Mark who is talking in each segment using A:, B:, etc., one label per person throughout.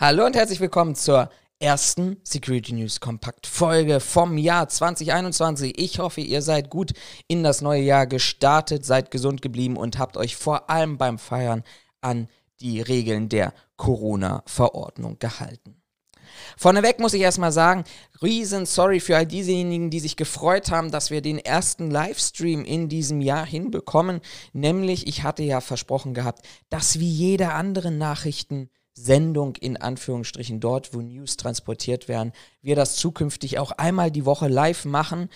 A: Hallo und herzlich willkommen zur ersten Security News Kompakt Folge vom Jahr 2021. Ich hoffe, ihr seid gut in das neue Jahr gestartet, seid gesund geblieben und habt euch vor allem beim Feiern an die Regeln der Corona-Verordnung gehalten. Vorneweg muss ich erstmal sagen, riesen sorry für all diejenigen, die sich gefreut haben, dass wir den ersten Livestream in diesem Jahr hinbekommen. Nämlich, ich hatte ja versprochen gehabt, dass wie jede andere Nachrichten Sendung in Anführungsstrichen dort, wo News transportiert werden, wir das zukünftig auch einmal die Woche live machen.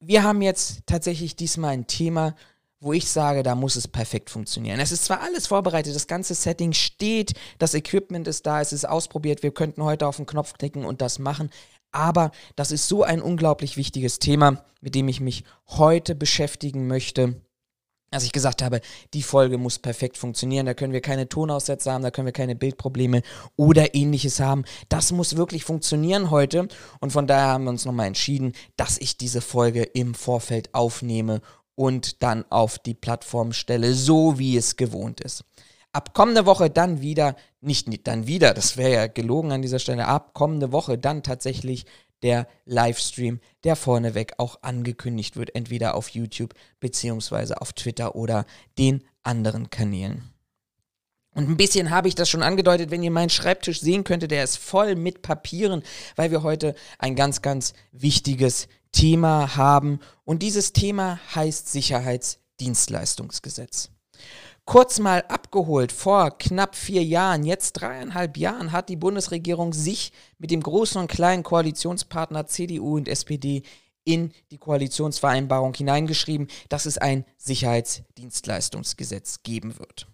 A: Wir haben jetzt tatsächlich diesmal ein Thema, wo ich sage, da muss es perfekt funktionieren. Es ist zwar alles vorbereitet, das ganze Setting steht, das Equipment ist da, es ist ausprobiert, wir könnten heute auf den Knopf klicken und das machen, aber das ist so ein unglaublich wichtiges Thema, mit dem ich mich heute beschäftigen möchte als ich gesagt habe, die Folge muss perfekt funktionieren, da können wir keine Tonaussätze haben, da können wir keine Bildprobleme oder ähnliches haben. Das muss wirklich funktionieren heute und von daher haben wir uns nochmal entschieden, dass ich diese Folge im Vorfeld aufnehme und dann auf die Plattform stelle, so wie es gewohnt ist. Ab kommende Woche dann wieder, nicht dann wieder, das wäre ja gelogen an dieser Stelle, ab kommende Woche dann tatsächlich der Livestream, der vorneweg auch angekündigt wird, entweder auf YouTube beziehungsweise auf Twitter oder den anderen Kanälen. Und ein bisschen habe ich das schon angedeutet, wenn ihr meinen Schreibtisch sehen könntet, der ist voll mit Papieren, weil wir heute ein ganz, ganz wichtiges Thema haben. Und dieses Thema heißt Sicherheitsdienstleistungsgesetz kurz mal abgeholt. Vor knapp vier Jahren, jetzt dreieinhalb Jahren, hat die Bundesregierung sich mit dem großen und kleinen Koalitionspartner CDU und SPD in die Koalitionsvereinbarung hineingeschrieben, dass es ein Sicherheitsdienstleistungsgesetz geben wird.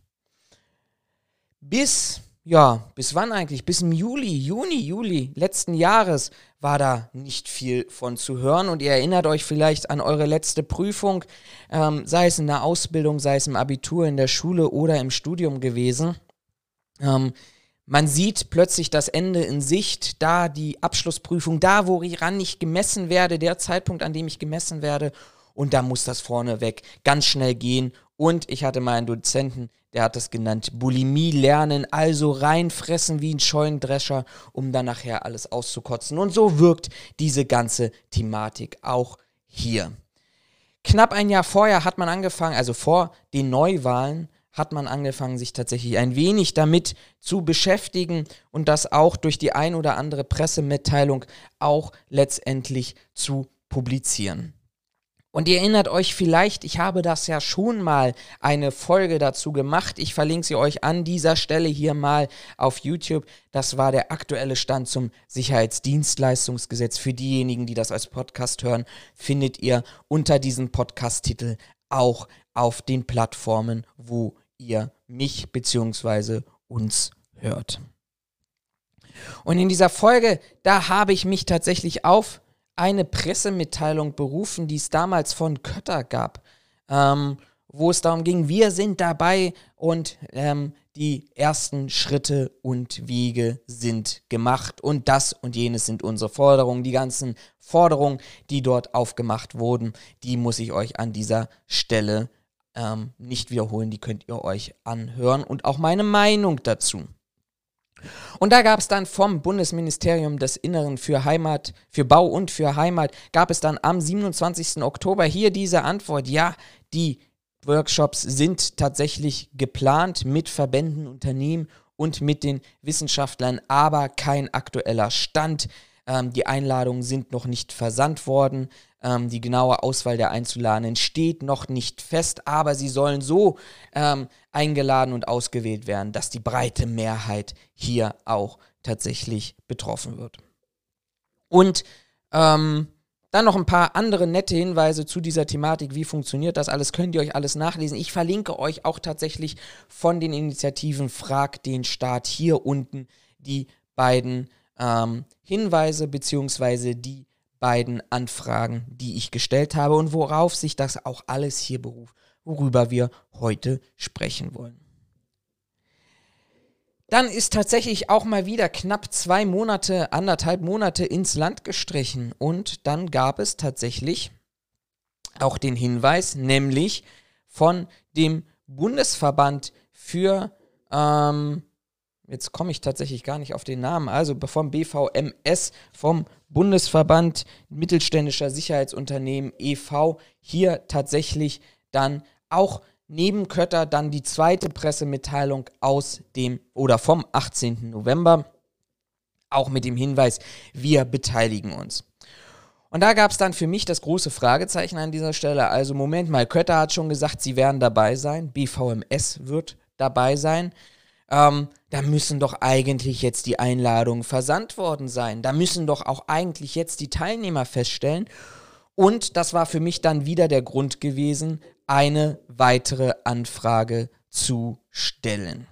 A: Bis ja, bis wann eigentlich? Bis im Juli, Juni, Juli letzten Jahres war da nicht viel von zu hören. Und ihr erinnert euch vielleicht an eure letzte Prüfung, ähm, sei es in der Ausbildung, sei es im Abitur, in der Schule oder im Studium gewesen. Ähm, man sieht plötzlich das Ende in Sicht, da die Abschlussprüfung, da woran ich gemessen werde, der Zeitpunkt, an dem ich gemessen werde. Und da muss das vorneweg ganz schnell gehen. Und ich hatte mal einen Dozenten, der hat das genannt, Bulimie lernen, also reinfressen wie ein Scheunendrescher, um dann nachher alles auszukotzen. Und so wirkt diese ganze Thematik auch hier. Knapp ein Jahr vorher hat man angefangen, also vor den Neuwahlen, hat man angefangen, sich tatsächlich ein wenig damit zu beschäftigen und das auch durch die ein oder andere Pressemitteilung auch letztendlich zu publizieren. Und ihr erinnert euch vielleicht, ich habe das ja schon mal eine Folge dazu gemacht. Ich verlinke sie euch an dieser Stelle hier mal auf YouTube. Das war der aktuelle Stand zum Sicherheitsdienstleistungsgesetz. Für diejenigen, die das als Podcast hören, findet ihr unter diesem Podcast-Titel auch auf den Plattformen, wo ihr mich bzw. uns hört. Und in dieser Folge, da habe ich mich tatsächlich auf eine Pressemitteilung berufen, die es damals von Kötter gab, ähm, wo es darum ging, wir sind dabei und ähm, die ersten Schritte und Wege sind gemacht und das und jenes sind unsere Forderungen. Die ganzen Forderungen, die dort aufgemacht wurden, die muss ich euch an dieser Stelle ähm, nicht wiederholen, die könnt ihr euch anhören und auch meine Meinung dazu. Und da gab es dann vom Bundesministerium des Inneren für Heimat, für Bau und für Heimat, gab es dann am 27. Oktober hier diese Antwort, ja, die Workshops sind tatsächlich geplant mit Verbänden, Unternehmen und mit den Wissenschaftlern, aber kein aktueller Stand. Ähm, die Einladungen sind noch nicht versandt worden. Ähm, die genaue Auswahl der Einzuladenden steht noch nicht fest, aber sie sollen so ähm, eingeladen und ausgewählt werden, dass die breite Mehrheit hier auch tatsächlich betroffen wird. Und ähm, dann noch ein paar andere nette Hinweise zu dieser Thematik. Wie funktioniert das alles? Könnt ihr euch alles nachlesen. Ich verlinke euch auch tatsächlich von den Initiativen Frag den Staat hier unten die beiden ähm, Hinweise beziehungsweise die beiden Anfragen, die ich gestellt habe und worauf sich das auch alles hier beruft, worüber wir heute sprechen wollen. Dann ist tatsächlich auch mal wieder knapp zwei Monate, anderthalb Monate ins Land gestrichen und dann gab es tatsächlich auch den Hinweis, nämlich von dem Bundesverband für ähm, jetzt komme ich tatsächlich gar nicht auf den Namen, also vom BVMS, vom Bundesverband mittelständischer Sicherheitsunternehmen e.V., hier tatsächlich dann auch neben Kötter dann die zweite Pressemitteilung aus dem oder vom 18. November, auch mit dem Hinweis, wir beteiligen uns. Und da gab es dann für mich das große Fragezeichen an dieser Stelle. Also Moment mal, Kötter hat schon gesagt, sie werden dabei sein, BVMS wird dabei sein. Ähm, da müssen doch eigentlich jetzt die Einladungen versandt worden sein. Da müssen doch auch eigentlich jetzt die Teilnehmer feststellen. Und das war für mich dann wieder der Grund gewesen, eine weitere Anfrage zu stellen.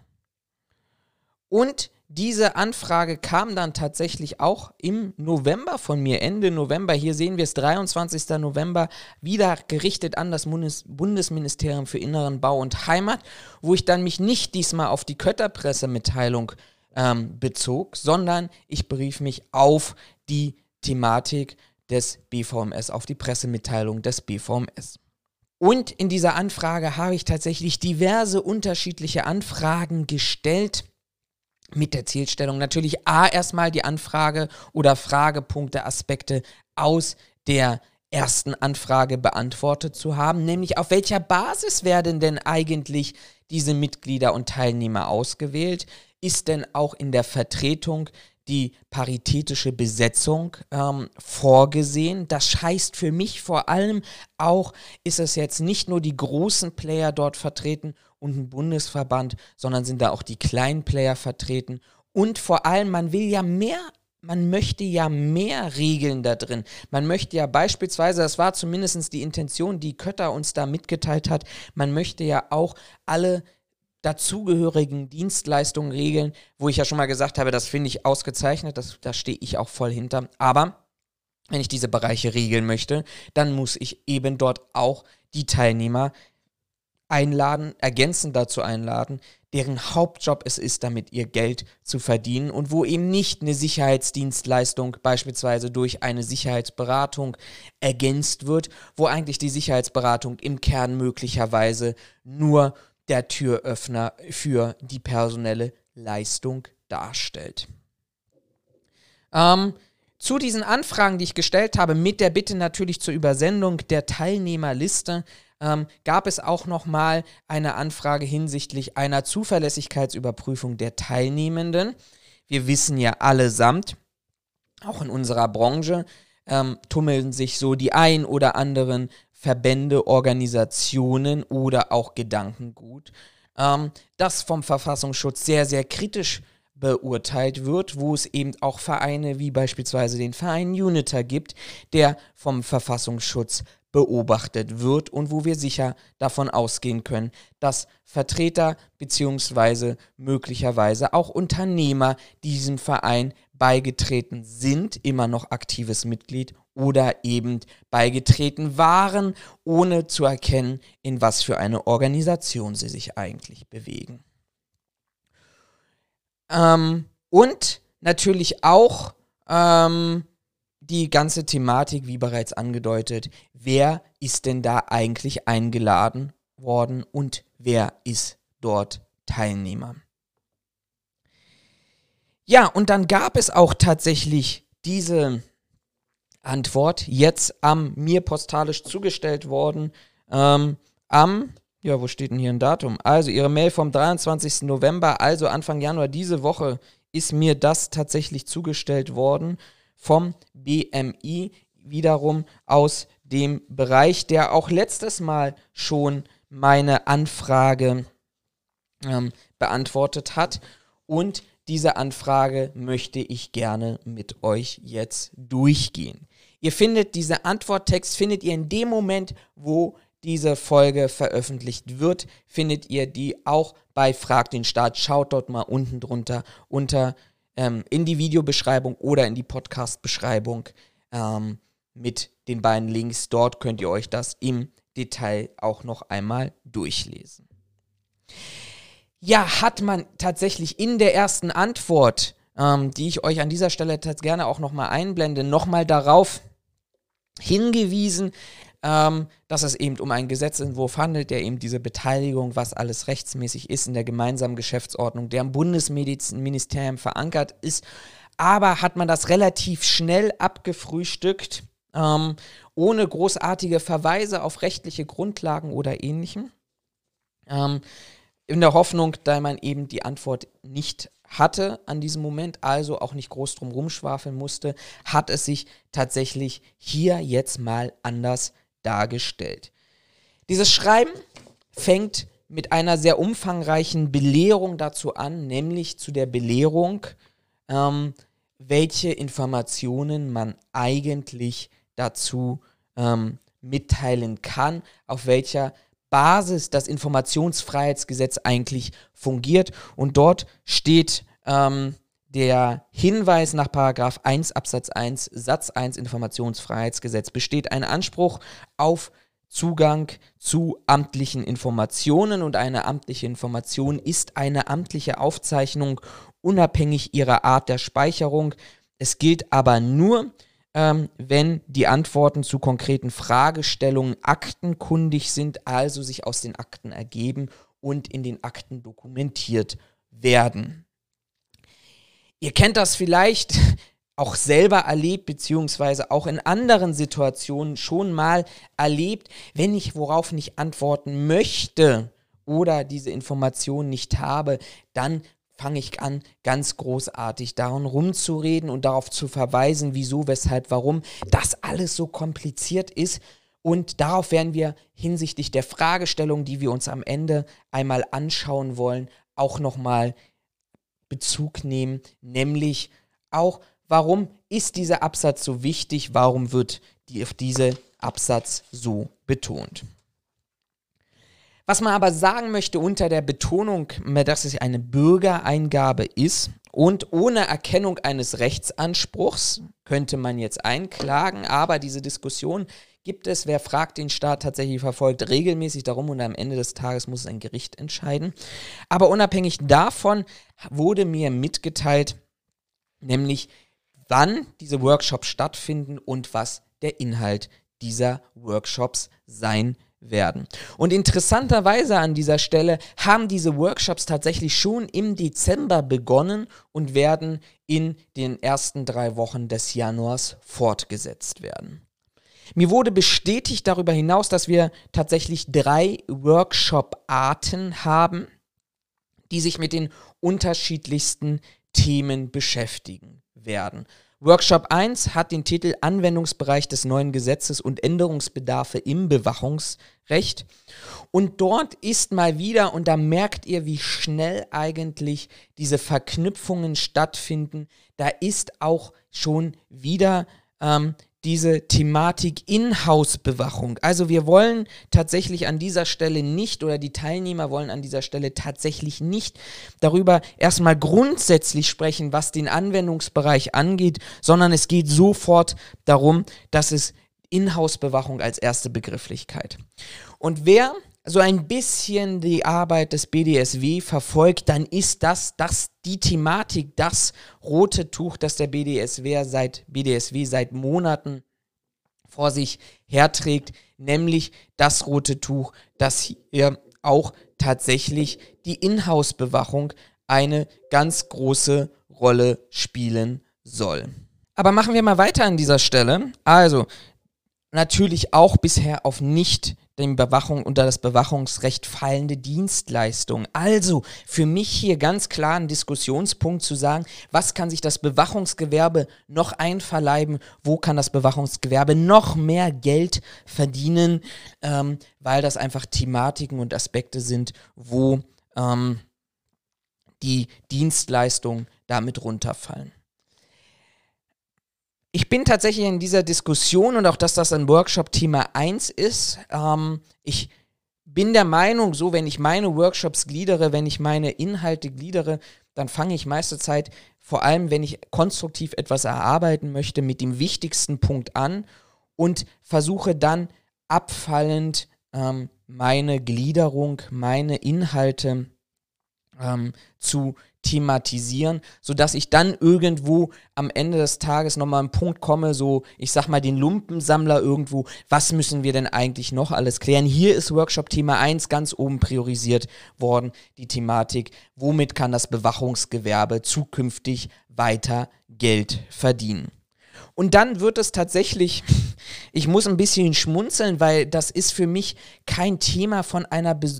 A: Und diese Anfrage kam dann tatsächlich auch im November von mir, Ende November. Hier sehen wir es, 23. November, wieder gerichtet an das Bundesministerium für Inneren Bau und Heimat, wo ich dann mich nicht diesmal auf die Kötterpressemitteilung ähm, bezog, sondern ich berief mich auf die Thematik des BVMS, auf die Pressemitteilung des BVMS. Und in dieser Anfrage habe ich tatsächlich diverse unterschiedliche Anfragen gestellt mit der Zielstellung. Natürlich A, erstmal die Anfrage oder Fragepunkte, Aspekte aus der ersten Anfrage beantwortet zu haben, nämlich auf welcher Basis werden denn eigentlich diese Mitglieder und Teilnehmer ausgewählt? Ist denn auch in der Vertretung die paritätische Besetzung ähm, vorgesehen. Das heißt für mich vor allem auch, ist es jetzt nicht nur die großen Player dort vertreten und ein Bundesverband, sondern sind da auch die kleinen Player vertreten. Und vor allem, man will ja mehr man möchte ja mehr Regeln da drin. Man möchte ja beispielsweise, das war zumindest die Intention, die Kötter uns da mitgeteilt hat, man möchte ja auch alle dazugehörigen Dienstleistungen regeln, wo ich ja schon mal gesagt habe, das finde ich ausgezeichnet, das, da stehe ich auch voll hinter. Aber wenn ich diese Bereiche regeln möchte, dann muss ich eben dort auch die Teilnehmer einladen, ergänzend dazu einladen, deren Hauptjob es ist, damit ihr Geld zu verdienen und wo eben nicht eine Sicherheitsdienstleistung beispielsweise durch eine Sicherheitsberatung ergänzt wird, wo eigentlich die Sicherheitsberatung im Kern möglicherweise nur der Türöffner für die personelle Leistung darstellt. Ähm, zu diesen Anfragen, die ich gestellt habe, mit der Bitte natürlich zur Übersendung der Teilnehmerliste, ähm, gab es auch nochmal eine Anfrage hinsichtlich einer Zuverlässigkeitsüberprüfung der Teilnehmenden. Wir wissen ja allesamt, auch in unserer Branche, ähm, tummeln sich so die ein oder anderen Verbände, Organisationen oder auch Gedankengut, ähm, das vom Verfassungsschutz sehr, sehr kritisch beurteilt wird, wo es eben auch Vereine wie beispielsweise den Verein Uniter gibt, der vom Verfassungsschutz beobachtet wird und wo wir sicher davon ausgehen können, dass Vertreter bzw. möglicherweise auch Unternehmer diesem Verein beigetreten sind, immer noch aktives Mitglied oder eben beigetreten waren, ohne zu erkennen, in was für eine Organisation sie sich eigentlich bewegen. Ähm, und natürlich auch ähm, die ganze Thematik, wie bereits angedeutet, wer ist denn da eigentlich eingeladen worden und wer ist dort Teilnehmer. Ja, und dann gab es auch tatsächlich diese Antwort jetzt am mir postalisch zugestellt worden. Ähm, am, ja, wo steht denn hier ein Datum? Also Ihre Mail vom 23. November, also Anfang Januar diese Woche, ist mir das tatsächlich zugestellt worden vom BMI, wiederum aus dem Bereich, der auch letztes Mal schon meine Anfrage ähm, beantwortet hat. Und diese Anfrage möchte ich gerne mit euch jetzt durchgehen. Ihr findet diese Antworttext, findet ihr in dem Moment, wo diese Folge veröffentlicht wird, findet ihr die auch bei Frag den Staat. Schaut dort mal unten drunter unter ähm, in die Videobeschreibung oder in die Podcast-Beschreibung ähm, mit den beiden Links. Dort könnt ihr euch das im Detail auch noch einmal durchlesen. Ja, hat man tatsächlich in der ersten Antwort, ähm, die ich euch an dieser Stelle gerne auch nochmal einblende, nochmal darauf hingewiesen, ähm, dass es eben um einen Gesetzentwurf handelt, der eben diese Beteiligung, was alles rechtsmäßig ist, in der gemeinsamen Geschäftsordnung, der im Bundesministerium verankert ist. Aber hat man das relativ schnell abgefrühstückt, ähm, ohne großartige Verweise auf rechtliche Grundlagen oder ähnlichem. Ähm, in der Hoffnung, da man eben die Antwort nicht hatte an diesem Moment, also auch nicht groß drum rumschwafeln musste, hat es sich tatsächlich hier jetzt mal anders dargestellt. Dieses Schreiben fängt mit einer sehr umfangreichen Belehrung dazu an, nämlich zu der Belehrung, ähm, welche Informationen man eigentlich dazu ähm, mitteilen kann, auf welcher Basis das Informationsfreiheitsgesetz eigentlich fungiert. Und dort steht ähm, der Hinweis nach 1 Absatz 1 Satz 1 Informationsfreiheitsgesetz besteht ein Anspruch auf Zugang zu amtlichen Informationen und eine amtliche Information ist eine amtliche Aufzeichnung unabhängig ihrer Art der Speicherung. Es gilt aber nur, ähm, wenn die Antworten zu konkreten Fragestellungen aktenkundig sind, also sich aus den Akten ergeben und in den Akten dokumentiert werden. Ihr kennt das vielleicht auch selber erlebt, beziehungsweise auch in anderen Situationen schon mal erlebt, wenn ich worauf nicht antworten möchte oder diese Information nicht habe, dann fange ich an, ganz großartig daran rumzureden und darauf zu verweisen, wieso, weshalb, warum das alles so kompliziert ist. Und darauf werden wir hinsichtlich der Fragestellung, die wir uns am Ende einmal anschauen wollen, auch nochmal Bezug nehmen, nämlich auch, warum ist dieser Absatz so wichtig, warum wird die, auf diese Absatz so betont. Was man aber sagen möchte unter der Betonung, dass es eine Bürgereingabe ist und ohne Erkennung eines Rechtsanspruchs könnte man jetzt einklagen, aber diese Diskussion gibt es, wer fragt den Staat tatsächlich verfolgt, regelmäßig darum und am Ende des Tages muss es ein Gericht entscheiden. Aber unabhängig davon wurde mir mitgeteilt, nämlich wann diese Workshops stattfinden und was der Inhalt dieser Workshops sein werden. Und interessanterweise an dieser Stelle haben diese Workshops tatsächlich schon im Dezember begonnen und werden in den ersten drei Wochen des Januars fortgesetzt werden. Mir wurde bestätigt darüber hinaus, dass wir tatsächlich drei Workshop-Arten haben, die sich mit den unterschiedlichsten Themen beschäftigen werden. Workshop 1 hat den Titel Anwendungsbereich des neuen Gesetzes und Änderungsbedarfe im Bewachungsrecht. Und dort ist mal wieder, und da merkt ihr, wie schnell eigentlich diese Verknüpfungen stattfinden, da ist auch schon wieder ähm, diese Thematik Inhouse-Bewachung. Also wir wollen tatsächlich an dieser Stelle nicht oder die Teilnehmer wollen an dieser Stelle tatsächlich nicht darüber erstmal grundsätzlich sprechen, was den Anwendungsbereich angeht, sondern es geht sofort darum, dass es Inhouse-Bewachung als erste Begrifflichkeit. Und wer so ein bisschen die Arbeit des BDSW verfolgt, dann ist das, das die Thematik, das rote Tuch, das der BDSW seit, BDSW seit Monaten vor sich herträgt, nämlich das rote Tuch, das hier auch tatsächlich die Inhouse-Bewachung eine ganz große Rolle spielen soll. Aber machen wir mal weiter an dieser Stelle. Also, natürlich auch bisher auf nicht dem Bewachung unter das Bewachungsrecht fallende Dienstleistung. Also für mich hier ganz klar ein Diskussionspunkt zu sagen, was kann sich das Bewachungsgewerbe noch einverleiben, wo kann das Bewachungsgewerbe noch mehr Geld verdienen, ähm, weil das einfach Thematiken und Aspekte sind, wo ähm, die Dienstleistungen damit runterfallen. Ich bin tatsächlich in dieser Diskussion und auch, dass das ein Workshop Thema 1 ist. Ähm, ich bin der Meinung, so wenn ich meine Workshops gliedere, wenn ich meine Inhalte gliedere, dann fange ich meiste Zeit, vor allem wenn ich konstruktiv etwas erarbeiten möchte, mit dem wichtigsten Punkt an und versuche dann abfallend ähm, meine Gliederung, meine Inhalte ähm, zu thematisieren, sodass ich dann irgendwo am Ende des Tages nochmal einen Punkt komme, so ich sag mal den Lumpensammler irgendwo, was müssen wir denn eigentlich noch alles klären? Hier ist Workshop Thema 1 ganz oben priorisiert worden, die Thematik, womit kann das Bewachungsgewerbe zukünftig weiter Geld verdienen? Und dann wird es tatsächlich, ich muss ein bisschen schmunzeln, weil das ist für mich kein Thema von einer Be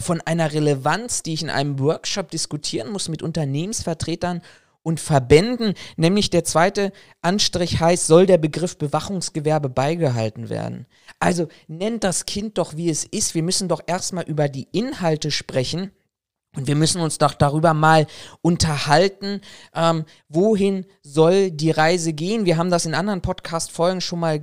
A: von einer Relevanz, die ich in einem Workshop diskutieren muss mit Unternehmensvertretern und Verbänden, nämlich der zweite Anstrich heißt, soll der Begriff Bewachungsgewerbe beigehalten werden. Also nennt das Kind doch, wie es ist. Wir müssen doch erstmal über die Inhalte sprechen und wir müssen uns doch darüber mal unterhalten, ähm, wohin soll die Reise gehen. Wir haben das in anderen Podcast-Folgen schon mal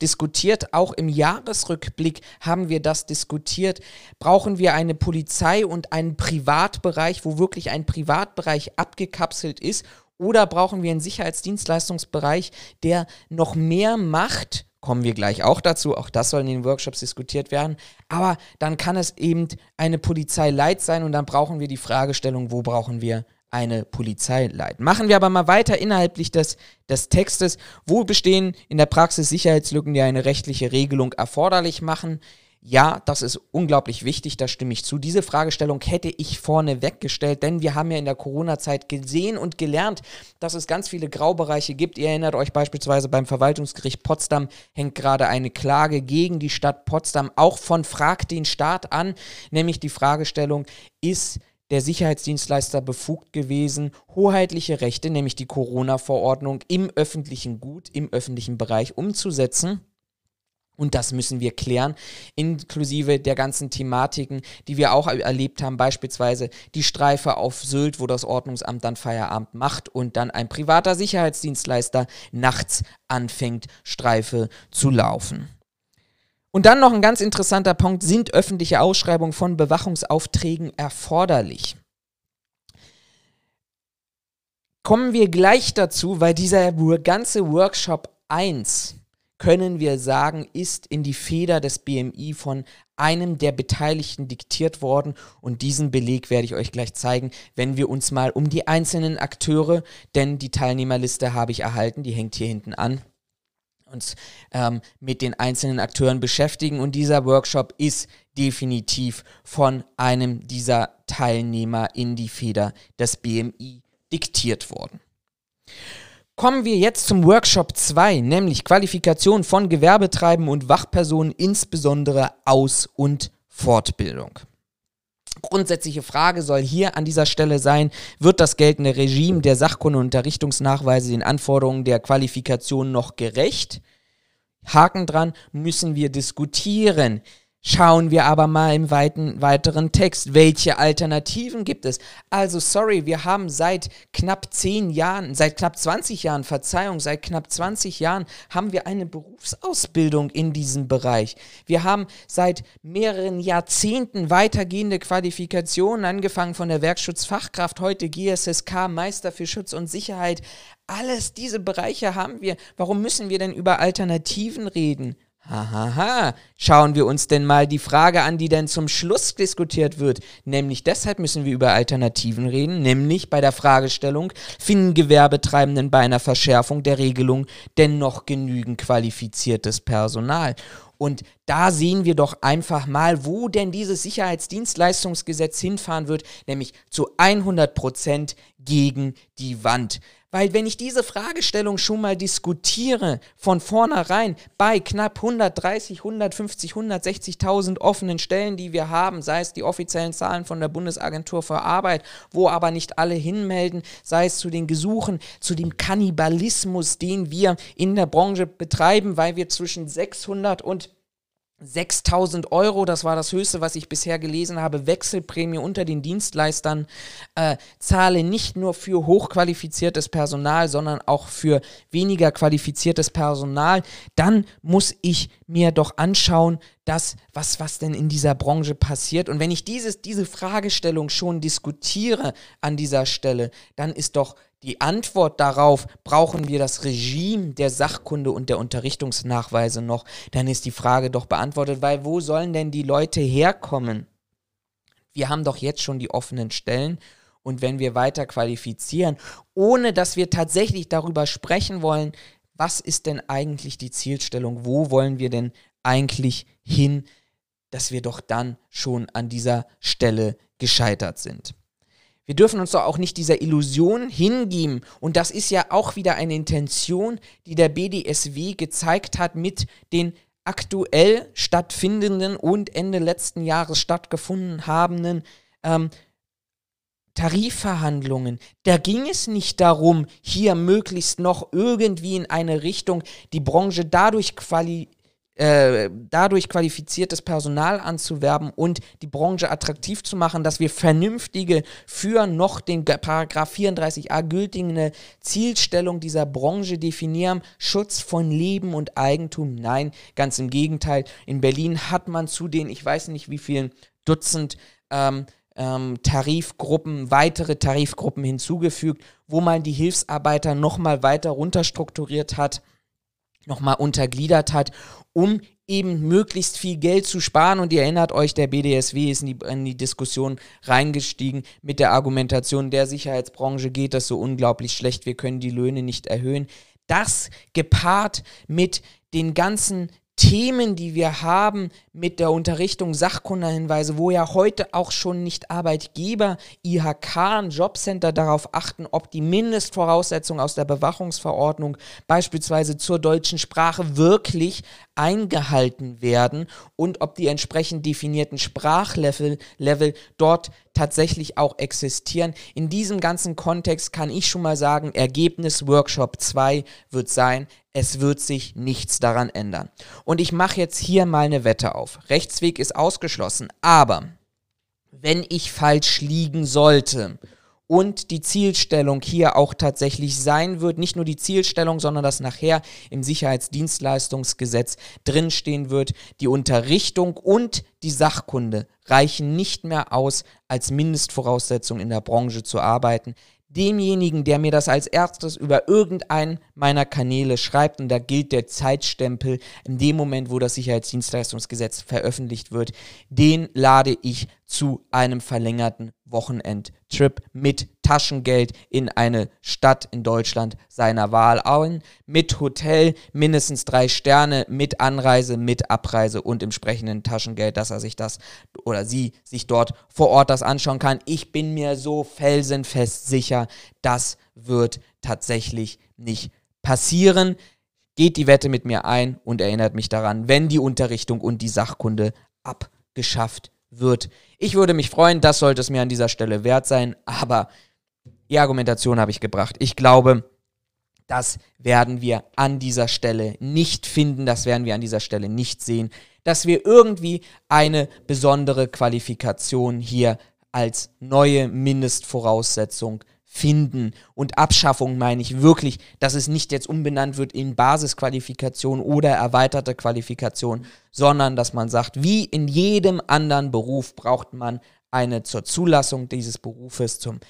A: diskutiert. Auch im Jahresrückblick haben wir das diskutiert. Brauchen wir eine Polizei und einen Privatbereich, wo wirklich ein Privatbereich abgekapselt ist? Oder brauchen wir einen Sicherheitsdienstleistungsbereich, der noch mehr macht kommen wir gleich auch dazu. Auch das soll in den Workshops diskutiert werden. Aber dann kann es eben eine Polizeileit sein und dann brauchen wir die Fragestellung, wo brauchen wir eine Polizeileit. Machen wir aber mal weiter innerhalb des, des Textes. Wo bestehen in der Praxis Sicherheitslücken, die eine rechtliche Regelung erforderlich machen? Ja, das ist unglaublich wichtig, da stimme ich zu. Diese Fragestellung hätte ich vorne weggestellt, denn wir haben ja in der Corona-Zeit gesehen und gelernt, dass es ganz viele Graubereiche gibt. Ihr erinnert euch beispielsweise beim Verwaltungsgericht Potsdam hängt gerade eine Klage gegen die Stadt Potsdam auch von Frag den Staat an, nämlich die Fragestellung, ist der Sicherheitsdienstleister befugt gewesen, hoheitliche Rechte, nämlich die Corona-Verordnung im öffentlichen Gut, im öffentlichen Bereich umzusetzen. Und das müssen wir klären, inklusive der ganzen Thematiken, die wir auch erlebt haben, beispielsweise die Streife auf Sylt, wo das Ordnungsamt dann Feierabend macht und dann ein privater Sicherheitsdienstleister nachts anfängt, Streife zu laufen. Und dann noch ein ganz interessanter Punkt, sind öffentliche Ausschreibungen von Bewachungsaufträgen erforderlich? Kommen wir gleich dazu, weil dieser ganze Workshop 1 können wir sagen, ist in die Feder des BMI von einem der Beteiligten diktiert worden und diesen Beleg werde ich euch gleich zeigen, wenn wir uns mal um die einzelnen Akteure, denn die Teilnehmerliste habe ich erhalten, die hängt hier hinten an, uns ähm, mit den einzelnen Akteuren beschäftigen und dieser Workshop ist definitiv von einem dieser Teilnehmer in die Feder des BMI diktiert worden. Kommen wir jetzt zum Workshop 2, nämlich Qualifikation von Gewerbetreibenden und Wachpersonen, insbesondere Aus- und Fortbildung. Grundsätzliche Frage soll hier an dieser Stelle sein, wird das geltende Regime der Sachkunde- und Unterrichtungsnachweise den Anforderungen der Qualifikation noch gerecht? Haken dran, müssen wir diskutieren. Schauen wir aber mal im weiten, weiteren Text, welche Alternativen gibt es? Also, sorry, wir haben seit knapp zehn Jahren, seit knapp 20 Jahren, Verzeihung, seit knapp 20 Jahren haben wir eine Berufsausbildung in diesem Bereich. Wir haben seit mehreren Jahrzehnten weitergehende Qualifikationen, angefangen von der Werkschutzfachkraft, heute GSSK, Meister für Schutz und Sicherheit. Alles diese Bereiche haben wir. Warum müssen wir denn über Alternativen reden? Hahaha, schauen wir uns denn mal die Frage an, die dann zum Schluss diskutiert wird. Nämlich deshalb müssen wir über Alternativen reden, nämlich bei der Fragestellung, finden Gewerbetreibenden bei einer Verschärfung der Regelung denn noch genügend qualifiziertes Personal? Und da sehen wir doch einfach mal, wo denn dieses Sicherheitsdienstleistungsgesetz hinfahren wird, nämlich zu 100 Prozent gegen die Wand. Weil wenn ich diese Fragestellung schon mal diskutiere, von vornherein bei knapp 130, 150, 160.000 offenen Stellen, die wir haben, sei es die offiziellen Zahlen von der Bundesagentur für Arbeit, wo aber nicht alle hinmelden, sei es zu den Gesuchen, zu dem Kannibalismus, den wir in der Branche betreiben, weil wir zwischen 600 und 6000 Euro, das war das höchste, was ich bisher gelesen habe, Wechselprämie unter den Dienstleistern, äh, zahle nicht nur für hochqualifiziertes Personal, sondern auch für weniger qualifiziertes Personal, dann muss ich mir doch anschauen, das, was, was denn in dieser Branche passiert. Und wenn ich dieses, diese Fragestellung schon diskutiere an dieser Stelle, dann ist doch die Antwort darauf, brauchen wir das Regime der Sachkunde und der Unterrichtungsnachweise noch, dann ist die Frage doch beantwortet, weil wo sollen denn die Leute herkommen? Wir haben doch jetzt schon die offenen Stellen und wenn wir weiter qualifizieren, ohne dass wir tatsächlich darüber sprechen wollen, was ist denn eigentlich die Zielstellung, wo wollen wir denn eigentlich hin, dass wir doch dann schon an dieser Stelle gescheitert sind. Wir dürfen uns doch auch nicht dieser Illusion hingeben. Und das ist ja auch wieder eine Intention, die der BDSW gezeigt hat mit den aktuell stattfindenden und Ende letzten Jahres stattgefunden habenden ähm, Tarifverhandlungen. Da ging es nicht darum, hier möglichst noch irgendwie in eine Richtung die Branche dadurch quali äh, dadurch qualifiziertes Personal anzuwerben und die Branche attraktiv zu machen, dass wir vernünftige für noch den Paragraph 34a gültige Zielstellung dieser Branche definieren, Schutz von Leben und Eigentum. Nein, ganz im Gegenteil. In Berlin hat man zu den, ich weiß nicht wie vielen Dutzend ähm, ähm, Tarifgruppen, weitere Tarifgruppen hinzugefügt, wo man die Hilfsarbeiter nochmal weiter runterstrukturiert hat nochmal untergliedert hat, um eben möglichst viel Geld zu sparen. Und ihr erinnert euch, der BDSW ist in die, in die, Diskussion reingestiegen mit der Argumentation, der Sicherheitsbranche geht das so unglaublich schlecht, wir können die Löhne nicht erhöhen. Das gepaart mit den ganzen Themen, die wir haben mit der Unterrichtung Sachkundenhinweise, wo ja heute auch schon nicht Arbeitgeber, IHK, Jobcenter darauf achten, ob die Mindestvoraussetzungen aus der Bewachungsverordnung beispielsweise zur deutschen Sprache wirklich eingehalten werden und ob die entsprechend definierten Sprachlevel Level dort tatsächlich auch existieren. In diesem ganzen Kontext kann ich schon mal sagen, Ergebnis Workshop 2 wird sein, es wird sich nichts daran ändern. Und ich mache jetzt hier mal eine Wette auf. Rechtsweg ist ausgeschlossen, aber wenn ich falsch liegen sollte und die Zielstellung hier auch tatsächlich sein wird, nicht nur die Zielstellung, sondern dass nachher im Sicherheitsdienstleistungsgesetz drinstehen wird, die Unterrichtung und die Sachkunde reichen nicht mehr aus, als Mindestvoraussetzung in der Branche zu arbeiten demjenigen, der mir das als erstes über irgendeinen meiner Kanäle schreibt, und da gilt der Zeitstempel in dem Moment, wo das Sicherheitsdienstleistungsgesetz veröffentlicht wird, den lade ich zu einem verlängerten Wochenendtrip mit Taschengeld in eine Stadt in Deutschland seiner Wahl ein, mit Hotel, mindestens drei Sterne, mit Anreise, mit Abreise und entsprechenden Taschengeld, dass er sich das oder sie sich dort vor Ort das anschauen kann. Ich bin mir so felsenfest sicher, das wird tatsächlich nicht passieren. Geht die Wette mit mir ein und erinnert mich daran, wenn die Unterrichtung und die Sachkunde abgeschafft wird. Ich würde mich freuen, das sollte es mir an dieser Stelle wert sein, aber die Argumentation habe ich gebracht. Ich glaube, das werden wir an dieser Stelle nicht finden, das werden wir an dieser Stelle nicht sehen, dass wir irgendwie eine besondere Qualifikation hier als neue Mindestvoraussetzung finden. Und Abschaffung meine ich wirklich, dass es nicht jetzt umbenannt wird in Basisqualifikation oder erweiterte Qualifikation, sondern dass man sagt, wie in jedem anderen Beruf braucht man eine zur Zulassung dieses Berufes, zum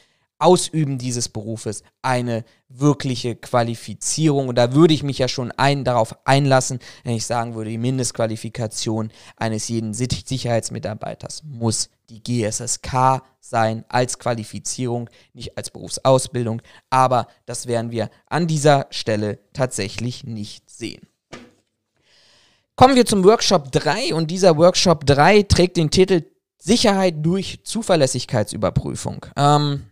A: Ausüben dieses Berufes eine wirkliche Qualifizierung. Und da würde ich mich ja schon ein, darauf einlassen, wenn ich sagen würde, die Mindestqualifikation eines jeden Sicherheitsmitarbeiters muss die GSSK sein als Qualifizierung, nicht als Berufsausbildung. Aber das werden wir an dieser Stelle tatsächlich nicht sehen. Kommen wir zum Workshop 3 und dieser Workshop 3 trägt den Titel Sicherheit durch Zuverlässigkeitsüberprüfung. Ähm,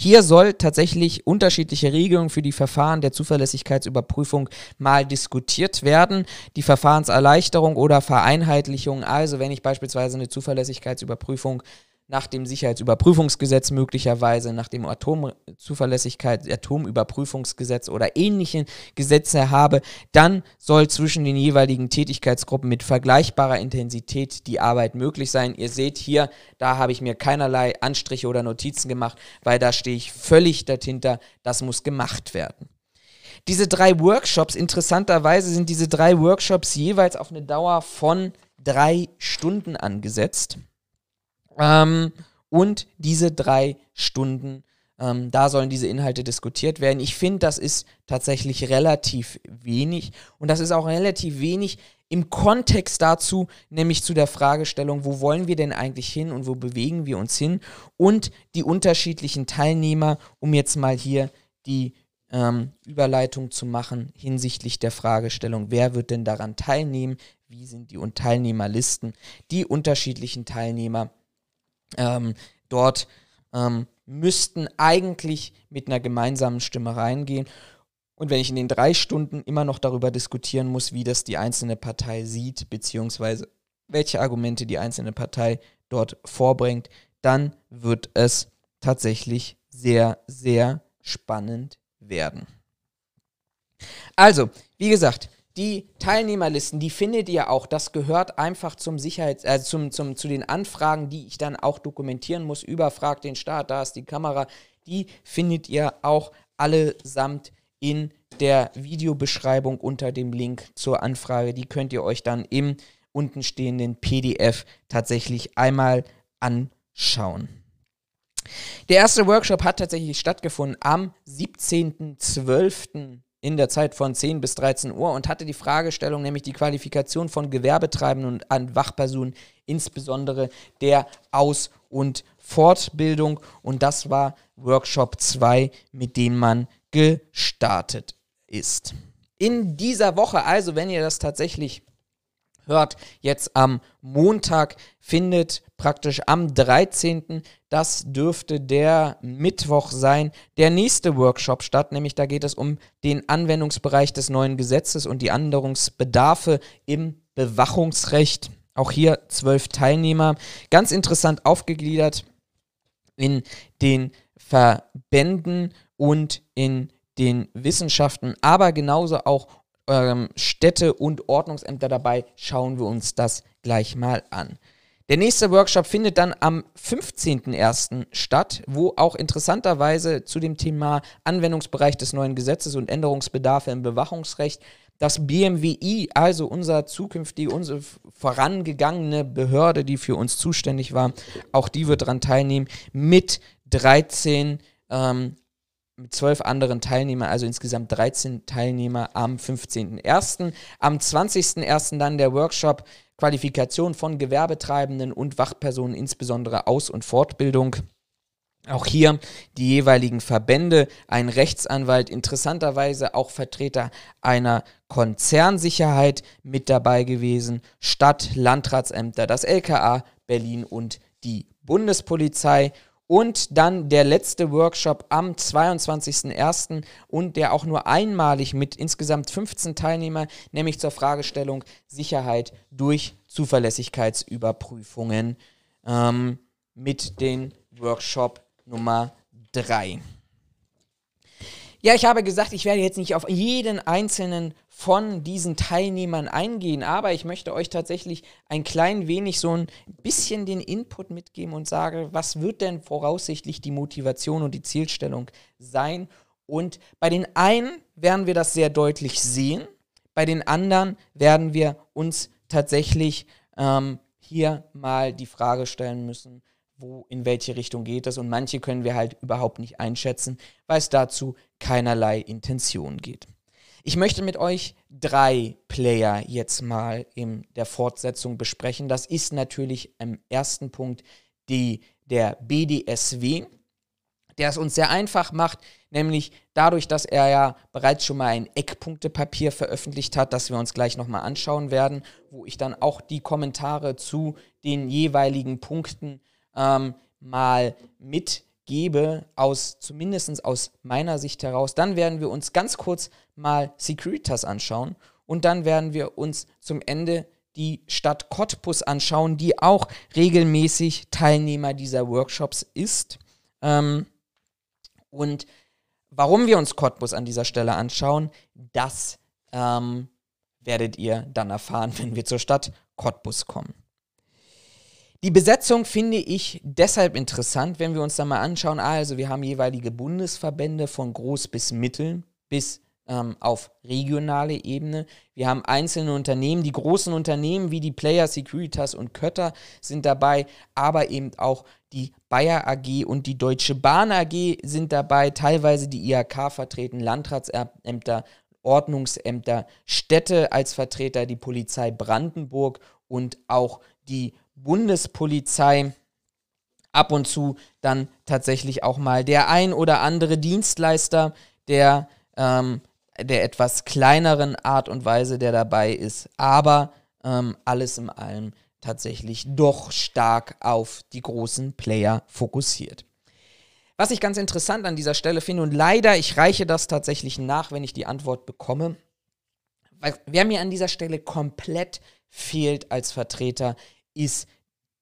A: hier soll tatsächlich unterschiedliche Regelungen für die Verfahren der Zuverlässigkeitsüberprüfung mal diskutiert werden. Die Verfahrenserleichterung oder Vereinheitlichung, also wenn ich beispielsweise eine Zuverlässigkeitsüberprüfung nach dem Sicherheitsüberprüfungsgesetz möglicherweise, nach dem Atomzuverlässigkeit, Atomüberprüfungsgesetz oder ähnlichen Gesetze habe, dann soll zwischen den jeweiligen Tätigkeitsgruppen mit vergleichbarer Intensität die Arbeit möglich sein. Ihr seht hier, da habe ich mir keinerlei Anstriche oder Notizen gemacht, weil da stehe ich völlig dahinter, das muss gemacht werden. Diese drei Workshops, interessanterweise sind diese drei Workshops jeweils auf eine Dauer von drei Stunden angesetzt. Ähm, und diese drei Stunden, ähm, da sollen diese Inhalte diskutiert werden. Ich finde, das ist tatsächlich relativ wenig. Und das ist auch relativ wenig im Kontext dazu, nämlich zu der Fragestellung, wo wollen wir denn eigentlich hin und wo bewegen wir uns hin und die unterschiedlichen Teilnehmer, um jetzt mal hier die ähm, Überleitung zu machen hinsichtlich der Fragestellung, wer wird denn daran teilnehmen, wie sind die Teilnehmerlisten, die unterschiedlichen Teilnehmer ähm, dort ähm, müssten eigentlich mit einer gemeinsamen Stimme reingehen. Und wenn ich in den drei Stunden immer noch darüber diskutieren muss, wie das die einzelne Partei sieht, beziehungsweise welche Argumente die einzelne Partei dort vorbringt, dann wird es tatsächlich sehr, sehr spannend werden. Also, wie gesagt, die Teilnehmerlisten, die findet ihr auch. Das gehört einfach zum Sicherheits-, äh, zum, zum, zu den Anfragen, die ich dann auch dokumentieren muss. Überfragt den Start, da ist die Kamera. Die findet ihr auch allesamt in der Videobeschreibung unter dem Link zur Anfrage. Die könnt ihr euch dann im unten stehenden PDF tatsächlich einmal anschauen. Der erste Workshop hat tatsächlich stattgefunden am 17.12. in der Zeit von 10 bis 13 Uhr und hatte die Fragestellung, nämlich die Qualifikation von Gewerbetreibenden und an Wachpersonen, insbesondere der Aus- und Fortbildung. Und das war Workshop 2, mit dem man gestartet ist. In dieser Woche, also wenn ihr das tatsächlich hört, jetzt am Montag findet praktisch am 13. Das dürfte der Mittwoch sein, der nächste Workshop statt, nämlich da geht es um den Anwendungsbereich des neuen Gesetzes und die Änderungsbedarfe im Bewachungsrecht. Auch hier zwölf Teilnehmer, ganz interessant aufgegliedert in den Verbänden und in den Wissenschaften, aber genauso auch ähm, Städte und Ordnungsämter dabei. Schauen wir uns das gleich mal an. Der nächste Workshop findet dann am 15.01. statt, wo auch interessanterweise zu dem Thema Anwendungsbereich des neuen Gesetzes und Änderungsbedarfe im Bewachungsrecht das BMWI, also unser zukünftige, unsere vorangegangene Behörde, die für uns zuständig war, auch die wird daran teilnehmen mit 13 ähm, mit zwölf anderen Teilnehmern, also insgesamt 13 Teilnehmer am 15.01. Am 20.01. dann der Workshop Qualifikation von Gewerbetreibenden und Wachpersonen, insbesondere Aus- und Fortbildung. Auch hier die jeweiligen Verbände, ein Rechtsanwalt, interessanterweise auch Vertreter einer Konzernsicherheit mit dabei gewesen, Stadt, Landratsämter, das LKA Berlin und die Bundespolizei und dann der letzte Workshop am 22.01. und der auch nur einmalig mit insgesamt 15 Teilnehmern, nämlich zur Fragestellung Sicherheit durch Zuverlässigkeitsüberprüfungen ähm, mit den Workshop Nummer 3. Ja, ich habe gesagt, ich werde jetzt nicht auf jeden einzelnen von diesen Teilnehmern eingehen, aber ich möchte euch tatsächlich ein klein wenig so ein bisschen den Input mitgeben und sage, was wird denn voraussichtlich die Motivation und die Zielstellung sein? Und bei den einen werden wir das sehr deutlich sehen, bei den anderen werden wir uns tatsächlich ähm, hier mal die Frage stellen müssen, wo, in welche Richtung geht das und manche können wir halt überhaupt nicht einschätzen, weil es dazu keinerlei Intention geht. Ich möchte mit euch drei Player jetzt mal in der Fortsetzung besprechen. Das ist natürlich im ersten Punkt die, der BDSW, der es uns sehr einfach macht, nämlich dadurch, dass er ja bereits schon mal ein Eckpunktepapier veröffentlicht hat, das wir uns gleich nochmal anschauen werden, wo ich dann auch die Kommentare zu den jeweiligen Punkten ähm, mal mitgebe, aus, zumindest aus meiner Sicht heraus. Dann werden wir uns ganz kurz mal Securitas anschauen und dann werden wir uns zum Ende die Stadt Cottbus anschauen, die auch regelmäßig Teilnehmer dieser Workshops ist. Ähm, und warum wir uns Cottbus an dieser Stelle anschauen, das ähm, werdet ihr dann erfahren, wenn wir zur Stadt Cottbus kommen. Die Besetzung finde ich deshalb interessant, wenn wir uns da mal anschauen. Also wir haben jeweilige Bundesverbände von groß bis mittel bis ähm, auf regionale Ebene. Wir haben einzelne Unternehmen, die großen Unternehmen wie die Player Securitas und Kötter sind dabei, aber eben auch die Bayer AG und die Deutsche Bahn AG sind dabei, teilweise die IHK vertreten, Landratsämter, Ordnungsämter Städte als Vertreter, die Polizei Brandenburg und auch die Bundespolizei ab und zu dann tatsächlich auch mal der ein oder andere Dienstleister, der ähm, der etwas kleineren Art und Weise, der dabei ist, aber ähm, alles in allem tatsächlich doch stark auf die großen Player fokussiert. Was ich ganz interessant an dieser Stelle finde, und leider, ich reiche das tatsächlich nach, wenn ich die Antwort bekomme, wer mir an dieser Stelle komplett fehlt als Vertreter, ist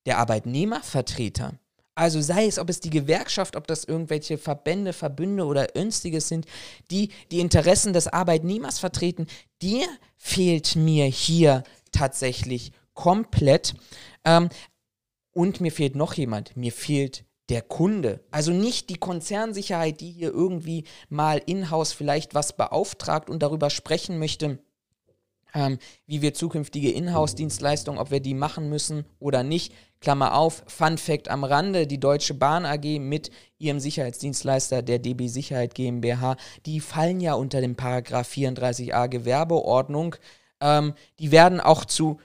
A: der Arbeitnehmervertreter. Also sei es, ob es die Gewerkschaft, ob das irgendwelche Verbände, Verbünde oder Önstiges sind, die die Interessen des Arbeitnehmers vertreten, dir fehlt mir hier tatsächlich komplett. Ähm, und mir fehlt noch jemand, mir fehlt der Kunde. Also nicht die Konzernsicherheit, die hier irgendwie mal in-house vielleicht was beauftragt und darüber sprechen möchte, ähm, wie wir zukünftige Inhouse-Dienstleistungen, ob wir die machen müssen oder nicht. Klammer auf, Fun Fact am Rande, die Deutsche Bahn AG mit ihrem Sicherheitsdienstleister der DB Sicherheit GmbH, die fallen ja unter dem Paragraph 34a Gewerbeordnung. Ähm, die werden auch zu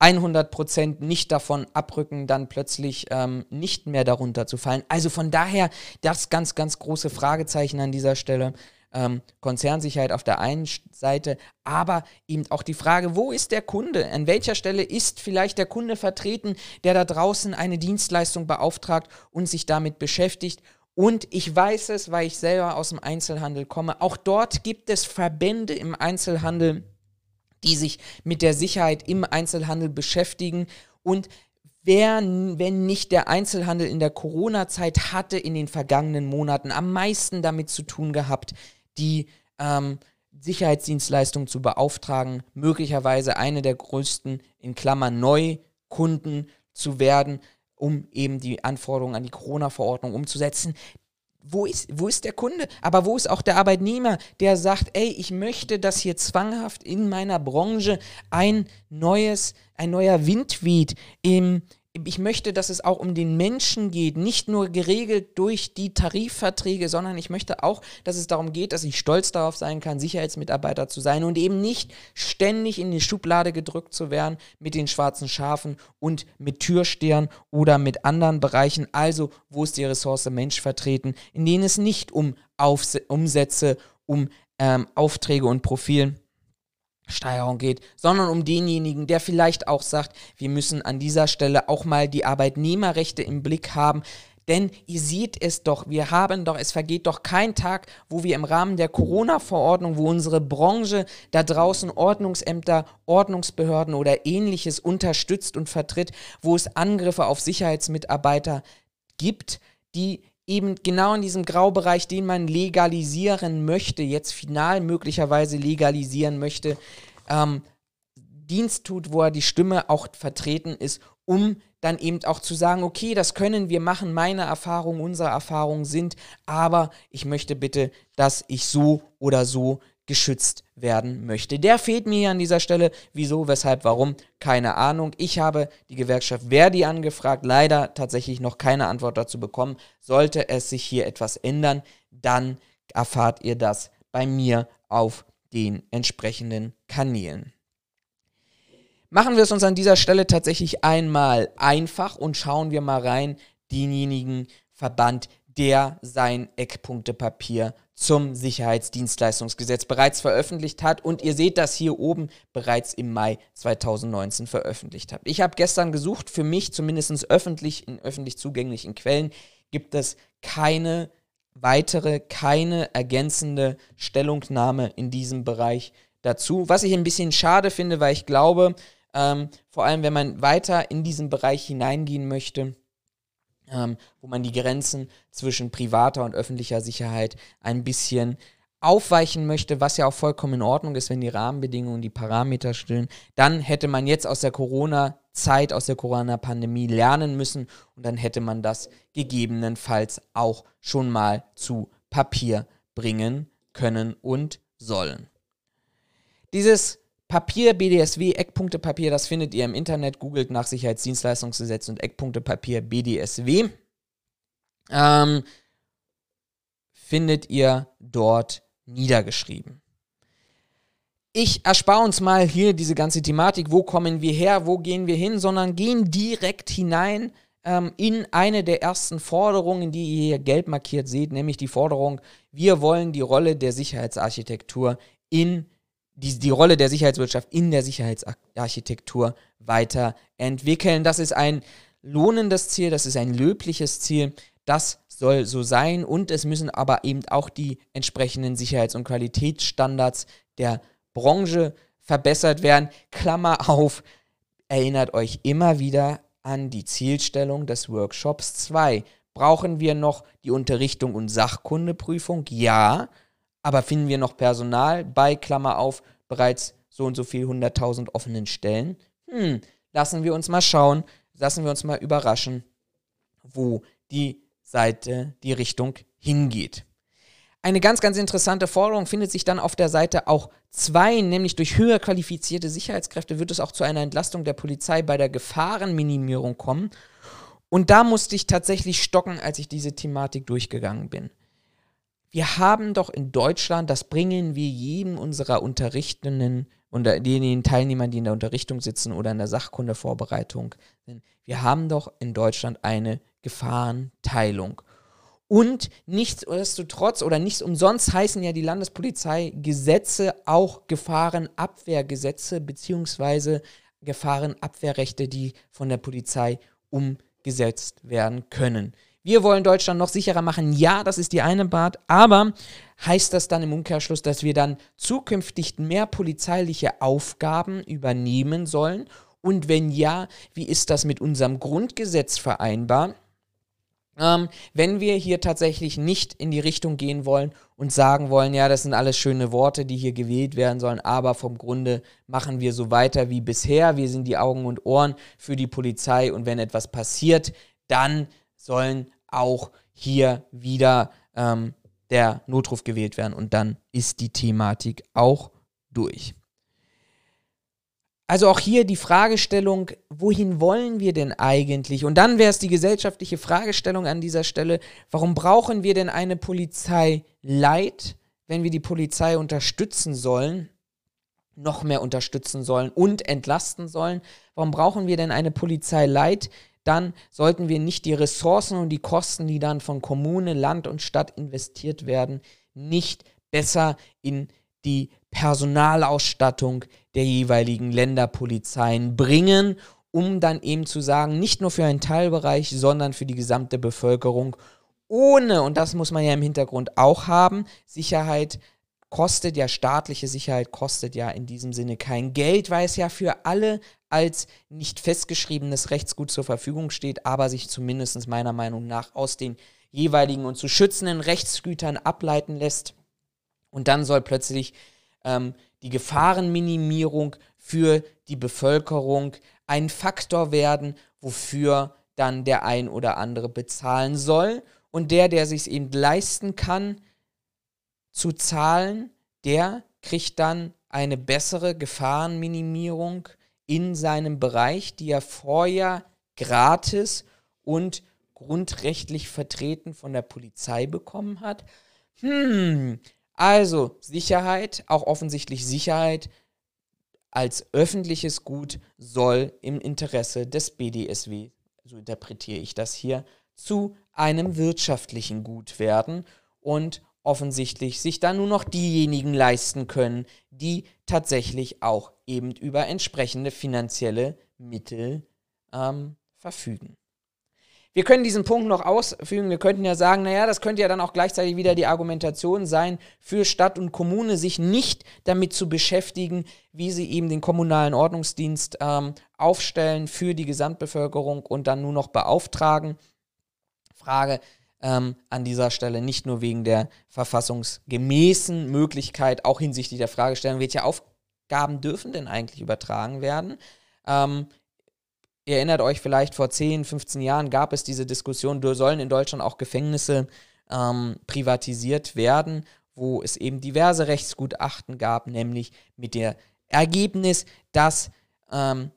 A: 100% nicht davon abrücken, dann plötzlich ähm, nicht mehr darunter zu fallen. Also von daher das ganz, ganz große Fragezeichen an dieser Stelle ähm, Konzernsicherheit auf der einen Seite, aber eben auch die Frage, wo ist der Kunde? An welcher Stelle ist vielleicht der Kunde vertreten, der da draußen eine Dienstleistung beauftragt und sich damit beschäftigt? Und ich weiß es, weil ich selber aus dem Einzelhandel komme. Auch dort gibt es Verbände im Einzelhandel, die sich mit der Sicherheit im Einzelhandel beschäftigen. Und wer, wenn nicht der Einzelhandel in der Corona-Zeit, hatte in den vergangenen Monaten am meisten damit zu tun gehabt, die ähm, Sicherheitsdienstleistungen zu beauftragen, möglicherweise eine der größten, in Klammern Neukunden zu werden, um eben die Anforderungen an die Corona-Verordnung umzusetzen. Wo ist, wo ist der Kunde? Aber wo ist auch der Arbeitnehmer, der sagt, ey, ich möchte, dass hier zwanghaft in meiner Branche ein neues, ein neuer Wind weht im, ich möchte, dass es auch um den Menschen geht, nicht nur geregelt durch die Tarifverträge, sondern ich möchte auch, dass es darum geht, dass ich stolz darauf sein kann, Sicherheitsmitarbeiter zu sein und eben nicht ständig in die Schublade gedrückt zu werden mit den schwarzen Schafen und mit Türstern oder mit anderen Bereichen, also wo ist die Ressource Mensch vertreten, in denen es nicht um Aufs Umsätze, um ähm, Aufträge und Profilen Steuerung geht, sondern um denjenigen, der vielleicht auch sagt, wir müssen an dieser Stelle auch mal die Arbeitnehmerrechte im Blick haben. Denn ihr seht es doch, wir haben doch, es vergeht doch kein Tag, wo wir im Rahmen der Corona-Verordnung, wo unsere Branche da draußen Ordnungsämter, Ordnungsbehörden oder ähnliches unterstützt und vertritt, wo es Angriffe auf Sicherheitsmitarbeiter gibt, die eben genau in diesem Graubereich, den man legalisieren möchte, jetzt final möglicherweise legalisieren möchte, ähm, Dienst tut, wo er die Stimme auch vertreten ist, um dann eben auch zu sagen, okay, das können wir machen, meine Erfahrungen, unsere Erfahrungen sind, aber ich möchte bitte, dass ich so oder so geschützt werden möchte. Der fehlt mir an dieser Stelle. Wieso, weshalb, warum? Keine Ahnung. Ich habe die Gewerkschaft Verdi angefragt, leider tatsächlich noch keine Antwort dazu bekommen. Sollte es sich hier etwas ändern, dann erfahrt ihr das bei mir auf den entsprechenden Kanälen. Machen wir es uns an dieser Stelle tatsächlich einmal einfach und schauen wir mal rein, denjenigen Verband, der sein Eckpunktepapier zum Sicherheitsdienstleistungsgesetz bereits veröffentlicht hat und ihr seht das hier oben bereits im Mai 2019 veröffentlicht hat. Ich habe gestern gesucht, für mich zumindest öffentlich in öffentlich zugänglichen Quellen gibt es keine weitere, keine ergänzende Stellungnahme in diesem Bereich dazu, was ich ein bisschen schade finde, weil ich glaube, ähm, vor allem wenn man weiter in diesen Bereich hineingehen möchte, ähm, wo man die Grenzen zwischen privater und öffentlicher Sicherheit ein bisschen aufweichen möchte, was ja auch vollkommen in Ordnung ist, wenn die Rahmenbedingungen, die Parameter stimmen, dann hätte man jetzt aus der Corona-Zeit, aus der Corona-Pandemie lernen müssen und dann hätte man das gegebenenfalls auch schon mal zu Papier bringen können und sollen. Dieses Papier, BDSW, Eckpunktepapier, das findet ihr im Internet. Googelt nach Sicherheitsdienstleistungsgesetz und Eckpunktepapier BDSW. Ähm, findet ihr dort niedergeschrieben. ich erspare uns mal hier diese ganze Thematik, wo kommen wir her, wo gehen wir hin, sondern gehen direkt hinein ähm, in eine der ersten Forderungen, die ihr hier gelb markiert seht, nämlich die Forderung, wir wollen die Rolle der Sicherheitsarchitektur in die, die Rolle der Sicherheitswirtschaft in der Sicherheitsarchitektur weiterentwickeln. Das ist ein lohnendes Ziel, das ist ein löbliches Ziel, das soll so sein und es müssen aber eben auch die entsprechenden Sicherheits- und Qualitätsstandards der Branche verbessert werden. Klammer auf, erinnert euch immer wieder an die Zielstellung des Workshops 2. Brauchen wir noch die Unterrichtung und Sachkundeprüfung? Ja. Aber finden wir noch Personal bei, Klammer auf, bereits so und so viel 100.000 offenen Stellen? Hm, lassen wir uns mal schauen, lassen wir uns mal überraschen, wo die Seite, die Richtung hingeht. Eine ganz, ganz interessante Forderung findet sich dann auf der Seite auch 2, nämlich durch höher qualifizierte Sicherheitskräfte wird es auch zu einer Entlastung der Polizei bei der Gefahrenminimierung kommen. Und da musste ich tatsächlich stocken, als ich diese Thematik durchgegangen bin. Wir haben doch in Deutschland, das bringen wir jedem unserer Unterrichtenden und denjenigen Teilnehmern, die in der Unterrichtung sitzen oder in der Sachkundevorbereitung wir haben doch in Deutschland eine Gefahrenteilung. Und nichtsdestotrotz oder nichts umsonst heißen ja die Landespolizeigesetze auch Gefahrenabwehrgesetze beziehungsweise Gefahrenabwehrrechte, die von der Polizei umgesetzt werden können. Wir wollen Deutschland noch sicherer machen. Ja, das ist die eine Part. Aber heißt das dann im Umkehrschluss, dass wir dann zukünftig mehr polizeiliche Aufgaben übernehmen sollen? Und wenn ja, wie ist das mit unserem Grundgesetz vereinbar? ähm, wenn wir hier tatsächlich nicht in die Richtung gehen wollen und sagen wollen, ja, das sind alles schöne Worte, die hier gewählt werden sollen, aber vom Grunde machen wir so weiter wie bisher. Wir sind die Augen und Ohren für die Polizei und wenn etwas passiert, dann sollen auch hier wieder ähm, der Notruf gewählt werden und dann ist die Thematik auch durch. Also auch hier die Fragestellung, wohin wollen wir denn eigentlich? Und dann wäre es die gesellschaftliche Fragestellung an dieser Stelle, warum brauchen wir denn eine Polizei Leid, wenn wir die Polizei unterstützen sollen, noch mehr unterstützen sollen und entlasten sollen? Warum brauchen wir denn eine Polizei Leid? Dann sollten wir nicht die Ressourcen und die Kosten, die dann von Kommune, Land und Stadt investiert werden, nicht besser in die Personalausstattung der jeweiligen Länderpolizeien bringen, um dann eben zu sagen, nicht nur für einen Teilbereich, sondern für die gesamte Bevölkerung, ohne, und das muss man ja im Hintergrund auch haben, Sicherheit kostet ja, staatliche Sicherheit kostet ja in diesem Sinne kein Geld, weil es ja für alle als nicht festgeschriebenes Rechtsgut zur Verfügung steht, aber sich zumindest meiner Meinung nach aus den jeweiligen und zu schützenden Rechtsgütern ableiten lässt. Und dann soll plötzlich ähm, die Gefahrenminimierung für die Bevölkerung ein Faktor werden, wofür dann der ein oder andere bezahlen soll. Und der, der sich eben leisten kann, zu zahlen, der kriegt dann eine bessere Gefahrenminimierung in seinem Bereich, die er vorher gratis und grundrechtlich vertreten von der Polizei bekommen hat. Hm, also Sicherheit, auch offensichtlich Sicherheit als öffentliches Gut soll im Interesse des BDSW, so interpretiere ich das hier, zu einem wirtschaftlichen Gut werden und offensichtlich sich dann nur noch diejenigen leisten können, die tatsächlich auch eben über entsprechende finanzielle Mittel ähm, verfügen. Wir können diesen Punkt noch ausfügen. Wir könnten ja sagen, naja, das könnte ja dann auch gleichzeitig wieder die Argumentation sein, für Stadt und Kommune sich nicht damit zu beschäftigen, wie sie eben den kommunalen Ordnungsdienst ähm, aufstellen für die Gesamtbevölkerung und dann nur noch beauftragen. Frage ähm, an dieser Stelle nicht nur wegen der verfassungsgemäßen Möglichkeit, auch hinsichtlich der Fragestellung, welche Aufgaben dürfen denn eigentlich übertragen werden? Ähm, Ihr erinnert euch vielleicht, vor 10, 15 Jahren gab es diese Diskussion, sollen in Deutschland auch Gefängnisse ähm, privatisiert werden, wo es eben diverse Rechtsgutachten gab, nämlich mit dem Ergebnis, dass ähm,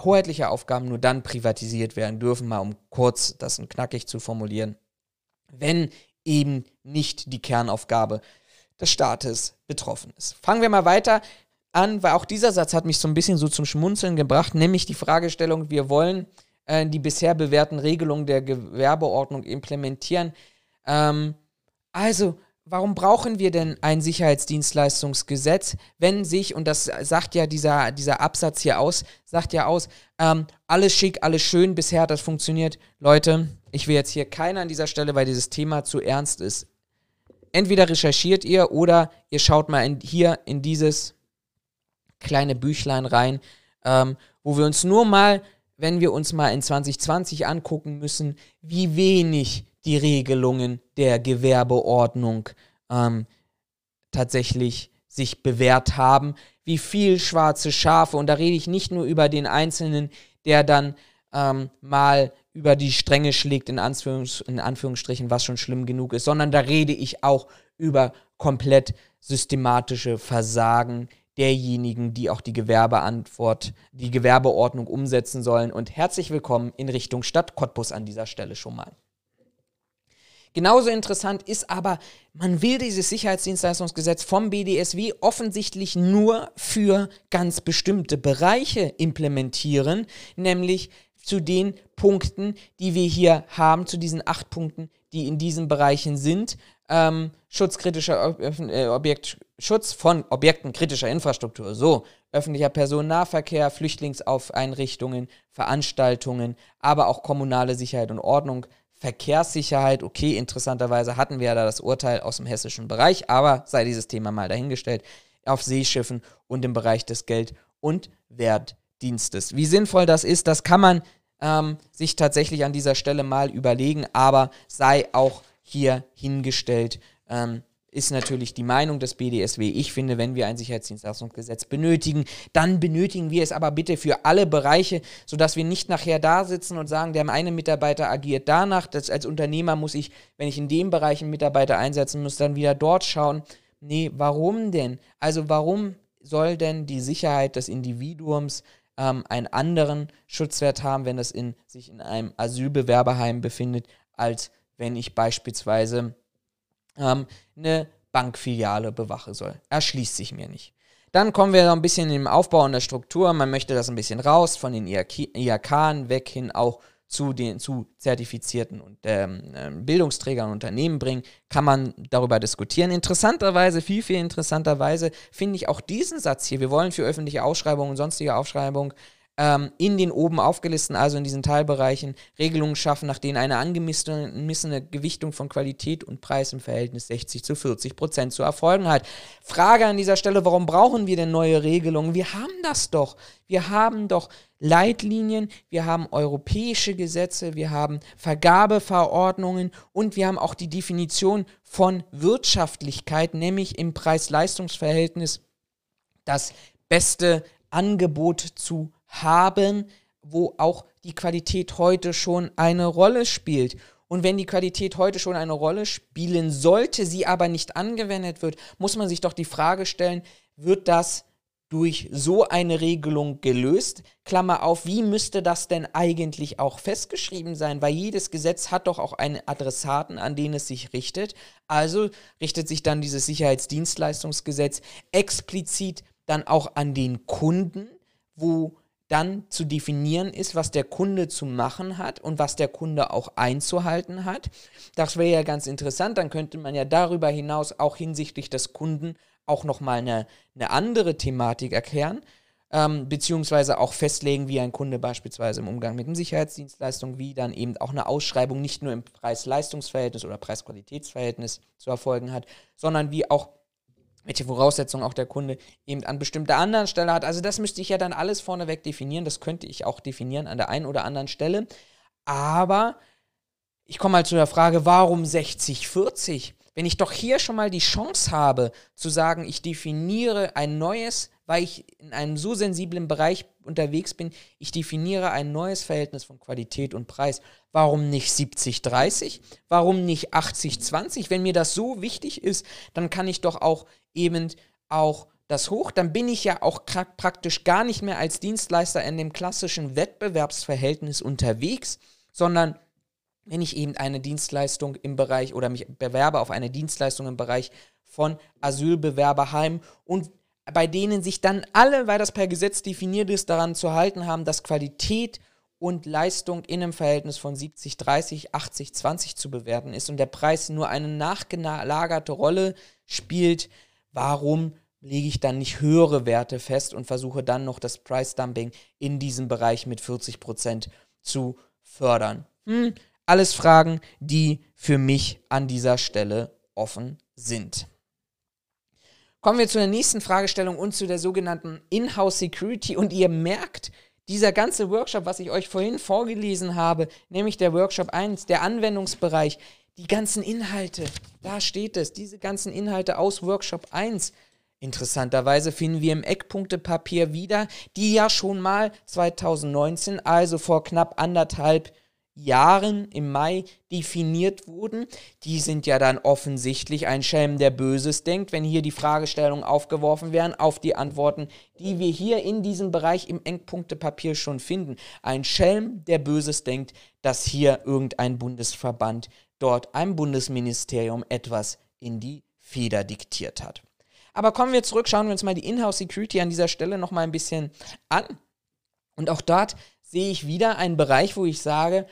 A: hoheitliche Aufgaben nur dann privatisiert werden dürfen, mal um kurz das knackig zu formulieren, wenn eben nicht die Kernaufgabe des Staates betroffen ist. Fangen wir mal weiter an, weil auch dieser Satz hat mich so ein bisschen so zum Schmunzeln gebracht, nämlich die Fragestellung, wir wollen äh, die bisher bewährten Regelungen der Gewerbeordnung implementieren. Ähm, also, warum brauchen wir denn ein Sicherheitsdienstleistungsgesetz, wenn sich, und das sagt ja dieser, dieser Absatz hier aus, sagt ja aus, ähm, alles schick, alles schön, bisher hat das funktioniert. Leute, ich will jetzt hier keiner an dieser Stelle, weil dieses Thema zu ernst ist. Entweder recherchiert ihr oder ihr schaut mal in, hier in dieses kleine Büchlein rein, ähm, wo wir uns nur mal, wenn wir uns mal in 2020 angucken müssen, wie wenig die Regelungen der Gewerbeordnung ähm, tatsächlich sich bewährt haben, wie viel schwarze Schafe, und da rede ich nicht nur über den Einzelnen, der dann ähm, mal über die Stränge schlägt, in, Anführungs in Anführungsstrichen, was schon schlimm genug ist, sondern da rede ich auch über komplett systematische Versagen derjenigen, die auch die Gewerbeantwort, die Gewerbeordnung umsetzen sollen. Und herzlich willkommen in Richtung Stadt Cottbus an dieser Stelle schon mal. Genauso interessant ist aber, man will dieses Sicherheitsdienstleistungsgesetz vom BDSW offensichtlich nur für ganz bestimmte Bereiche implementieren, nämlich zu den Punkten, die wir hier haben, zu diesen acht Punkten, die in diesen Bereichen sind. Ähm, schutzkritischer äh, Objekt, Schutz von Objekten kritischer Infrastruktur, so öffentlicher Personennahverkehr, Flüchtlingsaufeinrichtungen, Veranstaltungen, aber auch kommunale Sicherheit und Ordnung, Verkehrssicherheit. Okay, interessanterweise hatten wir ja da das Urteil aus dem hessischen Bereich, aber sei dieses Thema mal dahingestellt, auf Seeschiffen und im Bereich des Geld- und Wertdienstes. Wie sinnvoll das ist, das kann man ähm, sich tatsächlich an dieser Stelle mal überlegen, aber sei auch hier hingestellt. Ähm, ist natürlich die Meinung des BDSW. Ich finde, wenn wir ein Sicherheitsdienstleistungsgesetz benötigen, dann benötigen wir es aber bitte für alle Bereiche, sodass wir nicht nachher da sitzen und sagen, der eine Mitarbeiter agiert danach. Das als Unternehmer muss ich, wenn ich in dem Bereich einen Mitarbeiter einsetzen muss, dann wieder dort schauen. Nee, warum denn? Also warum soll denn die Sicherheit des Individuums ähm, einen anderen Schutzwert haben, wenn es in, sich in einem Asylbewerberheim befindet, als wenn ich beispielsweise ähm, eine Bankfiliale bewache soll. Erschließt sich mir nicht. Dann kommen wir noch ein bisschen im Aufbau und der Struktur. Man möchte das ein bisschen raus von den IHK weg hin auch zu den zu zertifizierten und, ähm, ähm, Bildungsträgern und Unternehmen bringen, kann man darüber diskutieren. Interessanterweise, viel, viel interessanterweise finde ich auch diesen Satz hier. Wir wollen für öffentliche Ausschreibungen und sonstige Ausschreibungen ähm, in den oben aufgelisteten, also in diesen Teilbereichen, Regelungen schaffen, nach denen eine angemessene Gewichtung von Qualität und Preis im Verhältnis 60 zu 40 Prozent zu erfolgen hat. Frage an dieser Stelle, warum brauchen wir denn neue Regelungen? Wir haben das doch. Wir haben doch Leitlinien, wir haben europäische Gesetze, wir haben Vergabeverordnungen und wir haben auch die Definition von Wirtschaftlichkeit, nämlich im Preis-Leistungs-Verhältnis das beste Angebot zu haben, wo auch die Qualität heute schon eine Rolle spielt. Und wenn die Qualität heute schon eine Rolle spielen sollte, sie aber nicht angewendet wird, muss man sich doch die Frage stellen, wird das durch so eine Regelung gelöst? Klammer auf, wie müsste das denn eigentlich auch festgeschrieben sein? Weil jedes Gesetz hat doch auch einen Adressaten, an den es sich richtet. Also richtet sich dann dieses Sicherheitsdienstleistungsgesetz explizit dann auch an den Kunden, wo dann zu definieren ist, was der Kunde zu machen hat und was der Kunde auch einzuhalten hat. Das wäre ja ganz interessant. Dann könnte man ja darüber hinaus auch hinsichtlich des Kunden auch nochmal eine, eine andere Thematik erklären, ähm, beziehungsweise auch festlegen, wie ein Kunde beispielsweise im Umgang mit den Sicherheitsdienstleistungen, wie dann eben auch eine Ausschreibung nicht nur im Preis-Leistungs-Verhältnis oder Preis-Qualitätsverhältnis zu erfolgen hat, sondern wie auch welche Voraussetzungen auch der Kunde eben an bestimmter anderen Stelle hat. Also das müsste ich ja dann alles vorneweg definieren. Das könnte ich auch definieren an der einen oder anderen Stelle. Aber ich komme mal zu der Frage, warum 60-40? Wenn ich doch hier schon mal die Chance habe zu sagen, ich definiere ein neues, weil ich in einem so sensiblen Bereich unterwegs bin, ich definiere ein neues Verhältnis von Qualität und Preis. Warum nicht 70-30? Warum nicht 80-20? Wenn mir das so wichtig ist, dann kann ich doch auch eben auch das hoch, dann bin ich ja auch praktisch gar nicht mehr als Dienstleister in dem klassischen Wettbewerbsverhältnis unterwegs, sondern wenn ich eben eine Dienstleistung im Bereich oder mich bewerbe auf eine Dienstleistung im Bereich von Asylbewerberheimen und bei denen sich dann alle, weil das per Gesetz definiert ist, daran zu halten haben, dass Qualität und Leistung in einem Verhältnis von 70, 30, 80, 20 zu bewerten ist und der Preis nur eine nachgelagerte Rolle spielt, warum lege ich dann nicht höhere Werte fest und versuche dann noch das Price Dumping in diesem Bereich mit 40% zu fördern? Hm, alles Fragen, die für mich an dieser Stelle offen sind. Kommen wir zu der nächsten Fragestellung und zu der sogenannten In-house Security. Und ihr merkt, dieser ganze Workshop, was ich euch vorhin vorgelesen habe, nämlich der Workshop 1, der Anwendungsbereich, die ganzen Inhalte, da steht es, diese ganzen Inhalte aus Workshop 1. Interessanterweise finden wir im Eckpunktepapier wieder, die ja schon mal 2019, also vor knapp anderthalb Jahren, im Mai definiert wurden, die sind ja dann offensichtlich ein Schelm, der Böses denkt, wenn hier die Fragestellungen aufgeworfen werden auf die Antworten, die wir hier in diesem Bereich im Engpunktepapier schon finden. Ein Schelm, der Böses denkt, dass hier irgendein Bundesverband dort einem Bundesministerium etwas in die Feder diktiert hat. Aber kommen wir zurück, schauen wir uns mal die Inhouse Security an dieser Stelle noch mal ein bisschen an. Und auch dort sehe ich wieder einen Bereich, wo ich sage,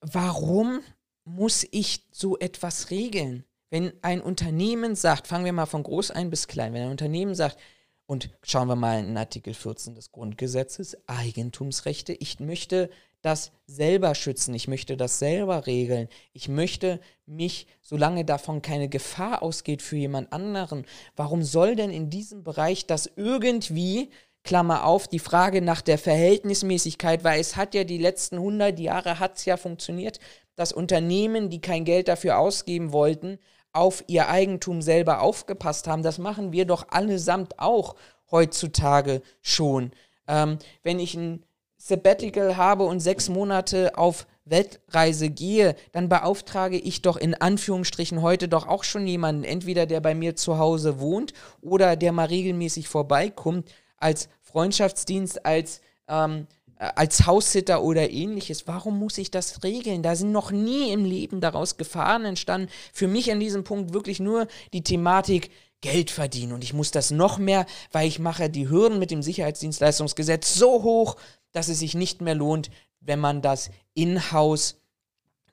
A: warum muss ich so etwas regeln? Wenn ein Unternehmen sagt, fangen wir mal von groß ein bis klein, wenn ein Unternehmen sagt, und schauen wir mal in Artikel 14 des Grundgesetzes, Eigentumsrechte, ich möchte das selber schützen, ich möchte das selber regeln, ich möchte mich, solange davon keine Gefahr ausgeht für jemand anderen, warum soll denn in diesem Bereich das irgendwie Klammer auf, die Frage nach der Verhältnismäßigkeit, weil es hat ja die letzten 100 Jahre hat es ja funktioniert, dass Unternehmen, die kein Geld dafür ausgeben wollten, auf ihr Eigentum selber aufgepasst haben. Das machen wir doch allesamt auch heutzutage schon. Ähm, wenn ich ein Sabbatical habe und sechs Monate auf Weltreise gehe, dann beauftrage ich doch in Anführungsstrichen heute doch auch schon jemanden, entweder der bei mir zu Hause wohnt oder der mal regelmäßig vorbeikommt, als Freundschaftsdienst, als, ähm, äh, als Haussitter oder ähnliches. Warum muss ich das regeln? Da sind noch nie im Leben daraus Gefahren entstanden. Für mich an diesem Punkt wirklich nur die Thematik, Geld verdienen und ich muss das noch mehr, weil ich mache die Hürden mit dem Sicherheitsdienstleistungsgesetz so hoch, dass es sich nicht mehr lohnt, wenn man das in-house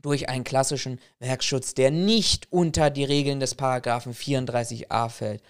A: durch einen klassischen Werkschutz, der nicht unter die Regeln des Paragraphen 34a fällt,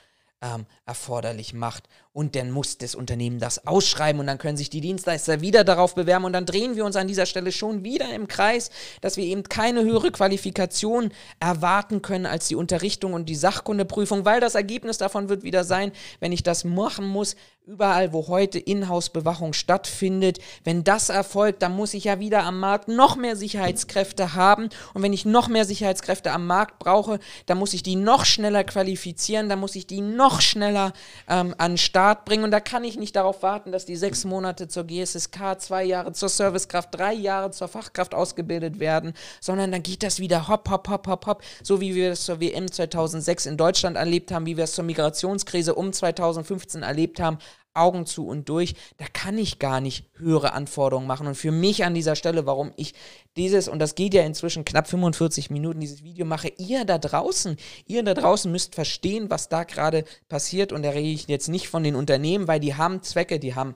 A: ähm, erforderlich macht. Und dann muss das Unternehmen das ausschreiben und dann können sich die Dienstleister wieder darauf bewerben und dann drehen wir uns an dieser Stelle schon wieder im Kreis, dass wir eben keine höhere Qualifikation erwarten können als die Unterrichtung und die Sachkundeprüfung, weil das Ergebnis davon wird wieder sein, wenn ich das machen muss, überall, wo heute Inhouse-Bewachung stattfindet. Wenn das erfolgt, dann muss ich ja wieder am Markt noch mehr Sicherheitskräfte haben. Und wenn ich noch mehr Sicherheitskräfte am Markt brauche, dann muss ich die noch schneller qualifizieren, dann muss ich die noch schneller ähm, an Start bringen. Und da kann ich nicht darauf warten, dass die sechs Monate zur GSSK, zwei Jahre zur Servicekraft, drei Jahre zur Fachkraft ausgebildet werden, sondern dann geht das wieder hopp, hopp, hopp, hopp, hopp, so wie wir es zur WM 2006 in Deutschland erlebt haben, wie wir es zur Migrationskrise um 2015 erlebt haben. Augen zu und durch, da kann ich gar nicht höhere Anforderungen machen. Und für mich an dieser Stelle, warum ich dieses, und das geht ja inzwischen knapp 45 Minuten, dieses Video mache, ihr da draußen, ihr da draußen müsst verstehen, was da gerade passiert. Und da rede ich jetzt nicht von den Unternehmen, weil die haben Zwecke, die haben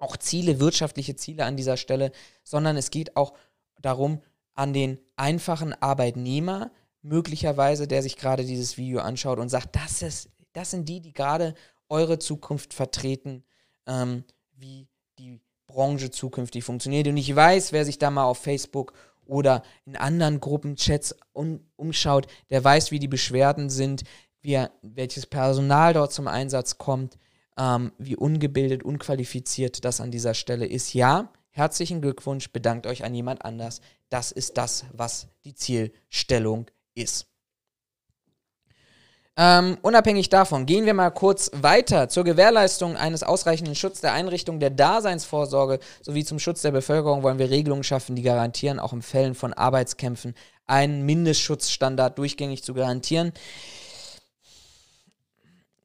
A: auch Ziele, wirtschaftliche Ziele an dieser Stelle, sondern es geht auch darum, an den einfachen Arbeitnehmer, möglicherweise, der sich gerade dieses Video anschaut und sagt, das ist, das sind die, die gerade eure Zukunft vertreten, ähm, wie die Branche zukünftig funktioniert. Und ich weiß, wer sich da mal auf Facebook oder in anderen Gruppenchats um, umschaut, der weiß, wie die Beschwerden sind, wie, welches Personal dort zum Einsatz kommt, ähm, wie ungebildet, unqualifiziert das an dieser Stelle ist. Ja, herzlichen Glückwunsch, bedankt euch an jemand anders. Das ist das, was die Zielstellung ist. Ähm, unabhängig davon gehen wir mal kurz weiter zur Gewährleistung eines ausreichenden Schutzes der Einrichtung der Daseinsvorsorge sowie zum Schutz der Bevölkerung wollen wir Regelungen schaffen, die garantieren, auch in Fällen von Arbeitskämpfen einen Mindestschutzstandard durchgängig zu garantieren.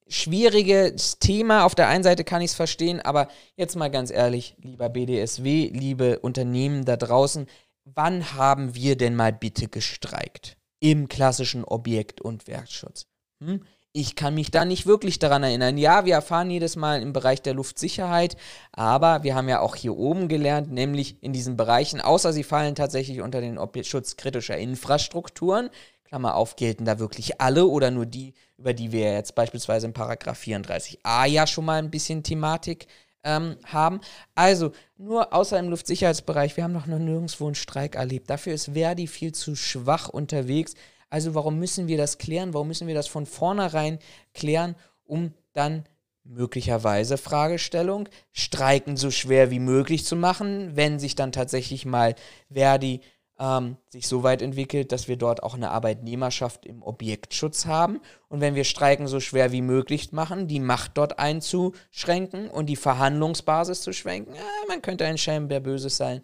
A: Schwieriges Thema. Auf der einen Seite kann ich es verstehen, aber jetzt mal ganz ehrlich, lieber BDSW, liebe Unternehmen da draußen, wann haben wir denn mal bitte gestreikt? im klassischen Objekt- und Werkschutz. Hm? Ich kann mich da nicht wirklich daran erinnern. Ja, wir erfahren jedes Mal im Bereich der Luftsicherheit, aber wir haben ja auch hier oben gelernt, nämlich in diesen Bereichen, außer sie fallen tatsächlich unter den Schutz kritischer Infrastrukturen, Klammer auf, gelten da wirklich alle oder nur die, über die wir jetzt beispielsweise in Paragraph 34a ja schon mal ein bisschen Thematik ähm, haben. Also nur außer im Luftsicherheitsbereich, wir haben noch nirgendwo einen Streik erlebt. Dafür ist Verdi viel zu schwach unterwegs. Also warum müssen wir das klären? Warum müssen wir das von vornherein klären, um dann möglicherweise Fragestellung, Streiken so schwer wie möglich zu machen, wenn sich dann tatsächlich mal Verdi ähm, sich so weit entwickelt, dass wir dort auch eine Arbeitnehmerschaft im Objektschutz haben. Und wenn wir Streiken so schwer wie möglich machen, die Macht dort einzuschränken und die Verhandlungsbasis zu schwenken, äh, man könnte ein Schelm, der Böses sein.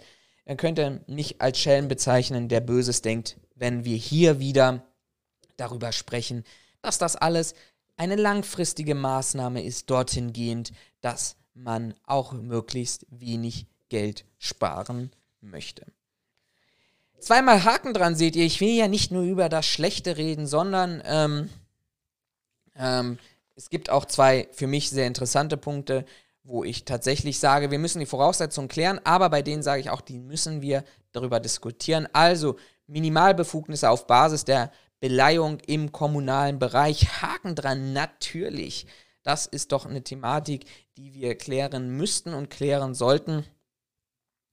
A: Man könnte nicht als Schelm bezeichnen, der Böses denkt, wenn wir hier wieder darüber sprechen, dass das alles eine langfristige Maßnahme ist, dorthin gehend, dass man auch möglichst wenig Geld sparen möchte. Zweimal Haken dran seht ihr, ich will ja nicht nur über das Schlechte reden, sondern ähm, ähm, es gibt auch zwei für mich sehr interessante Punkte, wo ich tatsächlich sage, wir müssen die Voraussetzungen klären, aber bei denen sage ich auch, die müssen wir darüber diskutieren. Also Minimalbefugnisse auf Basis der Beleihung im kommunalen Bereich. Haken dran, natürlich. Das ist doch eine Thematik, die wir klären müssten und klären sollten.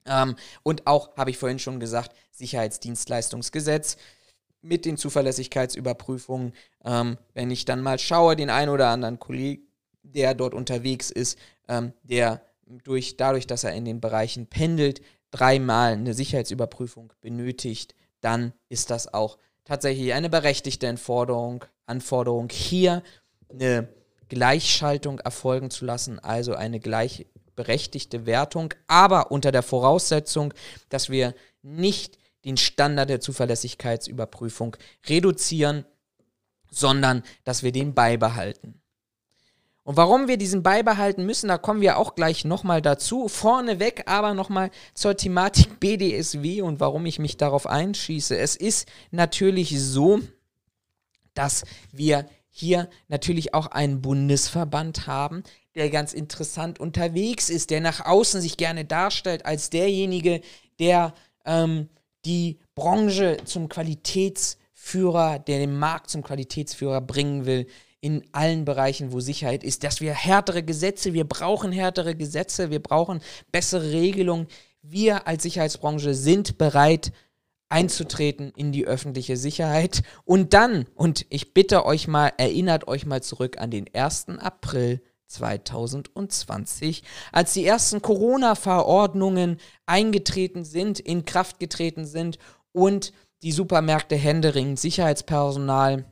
A: Ähm, und auch, habe ich vorhin schon gesagt, Sicherheitsdienstleistungsgesetz mit den Zuverlässigkeitsüberprüfungen. Ähm, wenn ich dann mal schaue, den einen oder anderen Kollegen, der dort unterwegs ist, ähm, der durch, dadurch, dass er in den Bereichen pendelt, dreimal eine Sicherheitsüberprüfung benötigt, dann ist das auch tatsächlich eine berechtigte Anforderung, Anforderung hier eine Gleichschaltung erfolgen zu lassen, also eine gleichberechtigte Wertung, aber unter der Voraussetzung, dass wir nicht den Standard der Zuverlässigkeitsüberprüfung reduzieren, sondern dass wir den beibehalten. Und warum wir diesen beibehalten müssen, da kommen wir auch gleich nochmal dazu. Vorneweg aber nochmal zur Thematik BDSW und warum ich mich darauf einschieße. Es ist natürlich so, dass wir hier natürlich auch einen Bundesverband haben, der ganz interessant unterwegs ist, der nach außen sich gerne darstellt als derjenige, der ähm, die Branche zum Qualitätsführer, der den Markt zum Qualitätsführer bringen will, in allen Bereichen, wo Sicherheit ist, dass wir härtere Gesetze, wir brauchen härtere Gesetze, wir brauchen bessere Regelungen. Wir als Sicherheitsbranche sind bereit einzutreten in die öffentliche Sicherheit und dann, und ich bitte euch mal, erinnert euch mal zurück an den 1. April 2020, als die ersten Corona-Verordnungen eingetreten sind, in Kraft getreten sind und die Supermärkte händeringend Sicherheitspersonal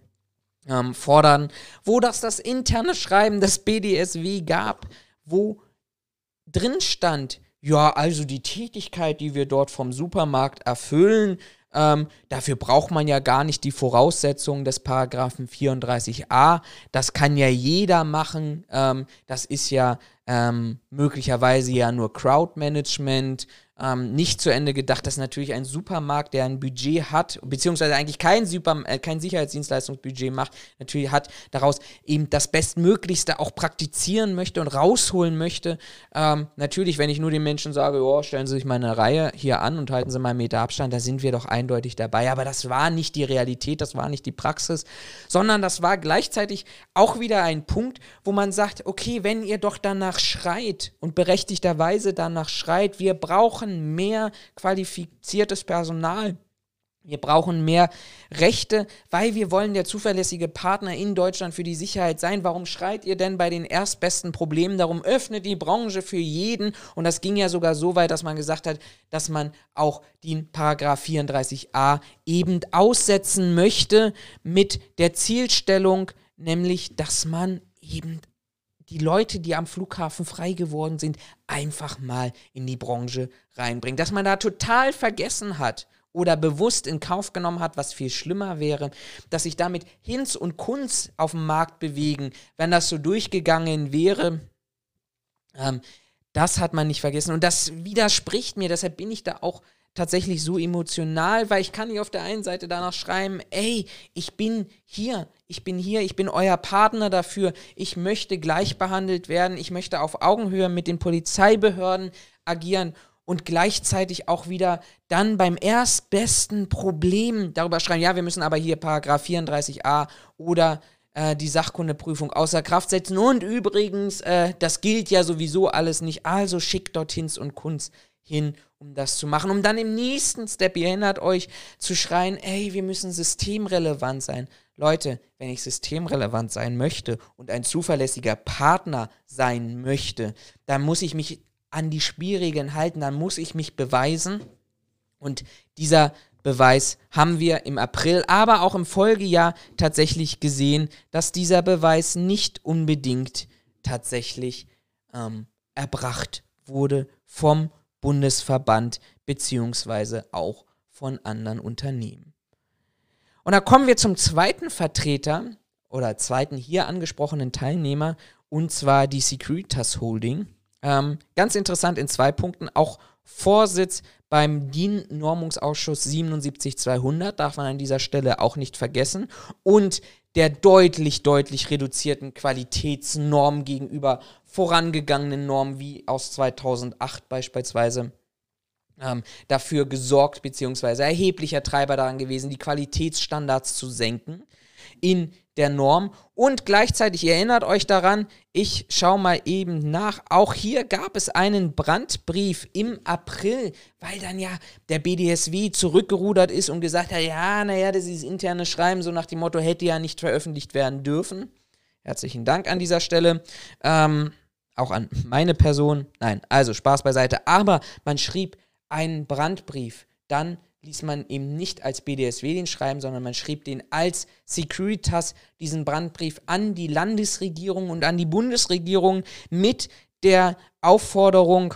A: ähm, fordern, wo das das interne Schreiben des BDSW gab, wo drin stand, ja, also die Tätigkeit, die wir dort vom Supermarkt erfüllen, ähm, dafür braucht man ja gar nicht die Voraussetzungen des Paragraphen 34a. Das kann ja jeder machen. Ähm, das ist ja ähm, möglicherweise ja nur Crowdmanagement ähm, nicht zu Ende gedacht. Das ist natürlich ein Supermarkt, der ein Budget hat, beziehungsweise eigentlich kein, Super, äh, kein Sicherheitsdienstleistungsbudget macht, natürlich hat daraus eben das Bestmöglichste auch praktizieren möchte und rausholen möchte. Ähm, natürlich, wenn ich nur den Menschen sage, oh, stellen Sie sich mal eine Reihe hier an und halten Sie mal einen Meter Abstand, da sind wir doch eindeutig dabei. Aber das war nicht die Realität, das war nicht die Praxis, sondern das war gleichzeitig auch wieder ein Punkt, wo man sagt, okay, wenn ihr doch danach schreit und berechtigterweise danach schreit, wir brauchen brauchen mehr qualifiziertes Personal. Wir brauchen mehr Rechte, weil wir wollen der zuverlässige Partner in Deutschland für die Sicherheit sein. Warum schreit ihr denn bei den erstbesten Problemen darum? Öffnet die Branche für jeden. Und das ging ja sogar so weit, dass man gesagt hat, dass man auch den Paragraph 34a eben aussetzen möchte mit der Zielstellung, nämlich, dass man eben die Leute, die am Flughafen frei geworden sind, einfach mal in die Branche reinbringen. Dass man da total vergessen hat oder bewusst in Kauf genommen hat, was viel schlimmer wäre, dass sich damit Hinz und Kunz auf dem Markt bewegen, wenn das so durchgegangen wäre. Ähm, das hat man nicht vergessen. Und das widerspricht mir, deshalb bin ich da auch tatsächlich so emotional, weil ich kann nicht auf der einen Seite danach schreiben, ey, ich bin hier, ich bin hier, ich bin euer Partner dafür, ich möchte gleich behandelt werden, ich möchte auf Augenhöhe mit den Polizeibehörden agieren und gleichzeitig auch wieder dann beim erstbesten Problem darüber schreiben, ja, wir müssen aber hier Paragraph 34a oder äh, die Sachkundeprüfung außer Kraft setzen. Und übrigens, äh, das gilt ja sowieso alles nicht, also schickt dort Hinz und Kunz hin, um das zu machen, um dann im nächsten Step, ihr erinnert euch, zu schreien, ey, wir müssen systemrelevant sein. Leute, wenn ich systemrelevant sein möchte und ein zuverlässiger Partner sein möchte, dann muss ich mich an die Spielregeln halten, dann muss ich mich beweisen. Und dieser Beweis haben wir im April, aber auch im Folgejahr tatsächlich gesehen, dass dieser Beweis nicht unbedingt tatsächlich ähm, erbracht wurde vom Bundesverband beziehungsweise auch von anderen Unternehmen. Und da kommen wir zum zweiten Vertreter oder zweiten hier angesprochenen Teilnehmer und zwar die Securitas Holding. Ähm, ganz interessant in zwei Punkten. Auch Vorsitz beim DIN-Normungsausschuss 77200 darf man an dieser Stelle auch nicht vergessen. Und der deutlich, deutlich reduzierten Qualitätsnorm gegenüber vorangegangenen Normen wie aus 2008 beispielsweise ähm, dafür gesorgt, beziehungsweise erheblicher Treiber daran gewesen, die Qualitätsstandards zu senken in der Norm. Und gleichzeitig ihr erinnert euch daran, ich schaue mal eben nach. Auch hier gab es einen Brandbrief im April, weil dann ja der BDSW zurückgerudert ist und gesagt hat, ja, naja, das ist interne Schreiben, so nach dem Motto, hätte ja nicht veröffentlicht werden dürfen. Herzlichen Dank an dieser Stelle. Ähm, auch an meine Person. Nein, also Spaß beiseite. Aber man schrieb einen Brandbrief. Dann ließ man eben nicht als BDSW den schreiben, sondern man schrieb den als Securitas, diesen Brandbrief an die Landesregierung und an die Bundesregierung mit der Aufforderung,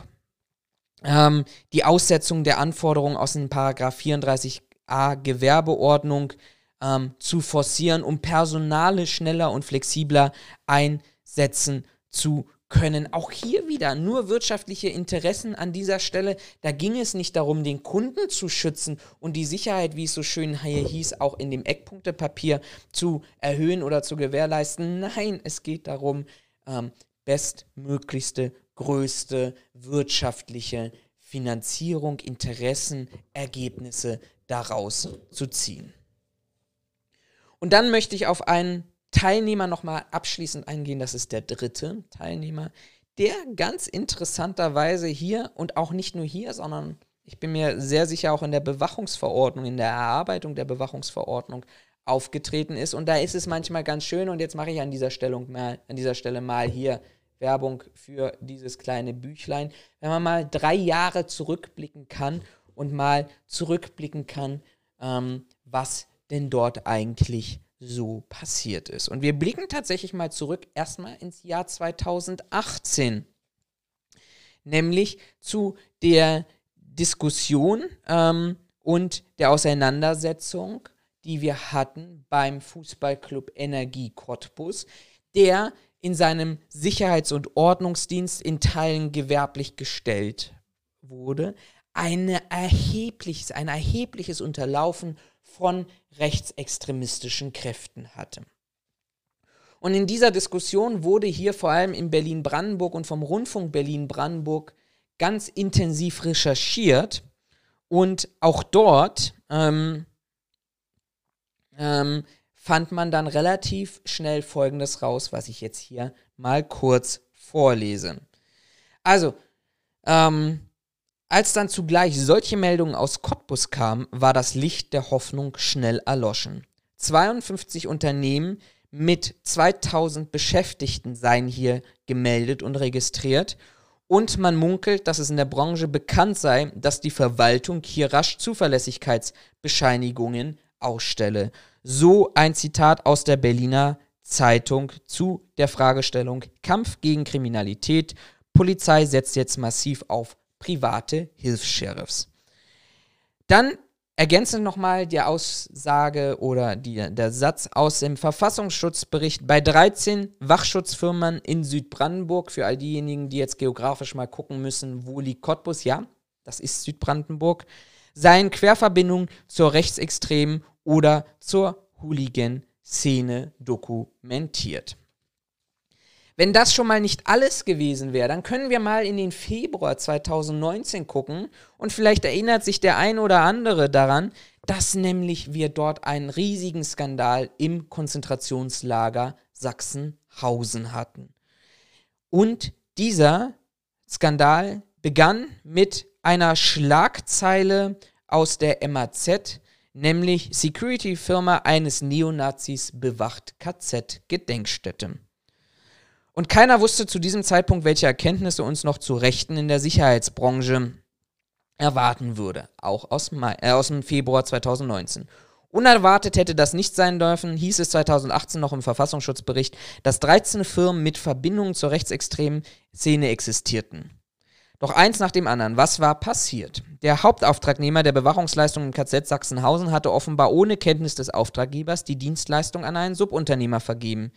A: ähm, die Aussetzung der Anforderungen aus dem Paragraph 34a Gewerbeordnung ähm, zu forcieren, um Personale schneller und flexibler einsetzen zu können. Auch hier wieder nur wirtschaftliche Interessen an dieser Stelle. Da ging es nicht darum, den Kunden zu schützen und die Sicherheit, wie es so schön hier hieß, auch in dem Eckpunktepapier zu erhöhen oder zu gewährleisten. Nein, es geht darum, ähm, bestmöglichste, größte wirtschaftliche Finanzierung, Interessen, Ergebnisse daraus zu ziehen. Und dann möchte ich auf einen Teilnehmer nochmal abschließend eingehen. Das ist der dritte Teilnehmer, der ganz interessanterweise hier und auch nicht nur hier, sondern ich bin mir sehr sicher auch in der Bewachungsverordnung, in der Erarbeitung der Bewachungsverordnung aufgetreten ist. Und da ist es manchmal ganz schön, und jetzt mache ich an dieser, Stellung mal, an dieser Stelle mal hier Werbung für dieses kleine Büchlein, wenn man mal drei Jahre zurückblicken kann und mal zurückblicken kann, ähm, was denn dort eigentlich so passiert ist. Und wir blicken tatsächlich mal zurück erstmal ins Jahr 2018, nämlich zu der Diskussion ähm, und der Auseinandersetzung, die wir hatten beim Fußballclub Energie Cottbus, der in seinem Sicherheits- und Ordnungsdienst in Teilen gewerblich gestellt wurde, eine erhebliches, ein erhebliches Unterlaufen von rechtsextremistischen Kräften hatte. Und in dieser Diskussion wurde hier vor allem in Berlin-Brandenburg und vom Rundfunk Berlin-Brandenburg ganz intensiv recherchiert. Und auch dort ähm, ähm, fand man dann relativ schnell Folgendes raus, was ich jetzt hier mal kurz vorlese. Also, ähm, als dann zugleich solche Meldungen aus Cottbus kamen, war das Licht der Hoffnung schnell erloschen. 52 Unternehmen mit 2000 Beschäftigten seien hier gemeldet und registriert und man munkelt, dass es in der Branche bekannt sei, dass die Verwaltung hier rasch Zuverlässigkeitsbescheinigungen ausstelle. So ein Zitat aus der Berliner Zeitung zu der Fragestellung Kampf gegen Kriminalität. Polizei setzt jetzt massiv auf private Hilfs-Sheriffs. Dann ergänzend nochmal die Aussage oder die, der Satz aus dem Verfassungsschutzbericht bei 13 Wachschutzfirmen in Südbrandenburg. Für all diejenigen, die jetzt geografisch mal gucken müssen, wo liegt Cottbus? Ja, das ist Südbrandenburg. seien Querverbindungen zur rechtsextremen oder zur Hooligan-Szene dokumentiert. Wenn das schon mal nicht alles gewesen wäre, dann können wir mal in den Februar 2019 gucken und vielleicht erinnert sich der ein oder andere daran, dass nämlich wir dort einen riesigen Skandal im Konzentrationslager Sachsenhausen hatten. Und dieser Skandal begann mit einer Schlagzeile aus der MAZ, nämlich Security-Firma eines Neonazis bewacht KZ-Gedenkstätte. Und keiner wusste zu diesem Zeitpunkt, welche Erkenntnisse uns noch zu Rechten in der Sicherheitsbranche erwarten würde, auch aus, Mai, äh, aus dem Februar 2019. Unerwartet hätte das nicht sein dürfen, hieß es 2018 noch im Verfassungsschutzbericht, dass 13 Firmen mit Verbindungen zur rechtsextremen Szene existierten. Doch eins nach dem anderen, was war passiert? Der Hauptauftragnehmer der Bewachungsleistung im KZ Sachsenhausen hatte offenbar ohne Kenntnis des Auftraggebers die Dienstleistung an einen Subunternehmer vergeben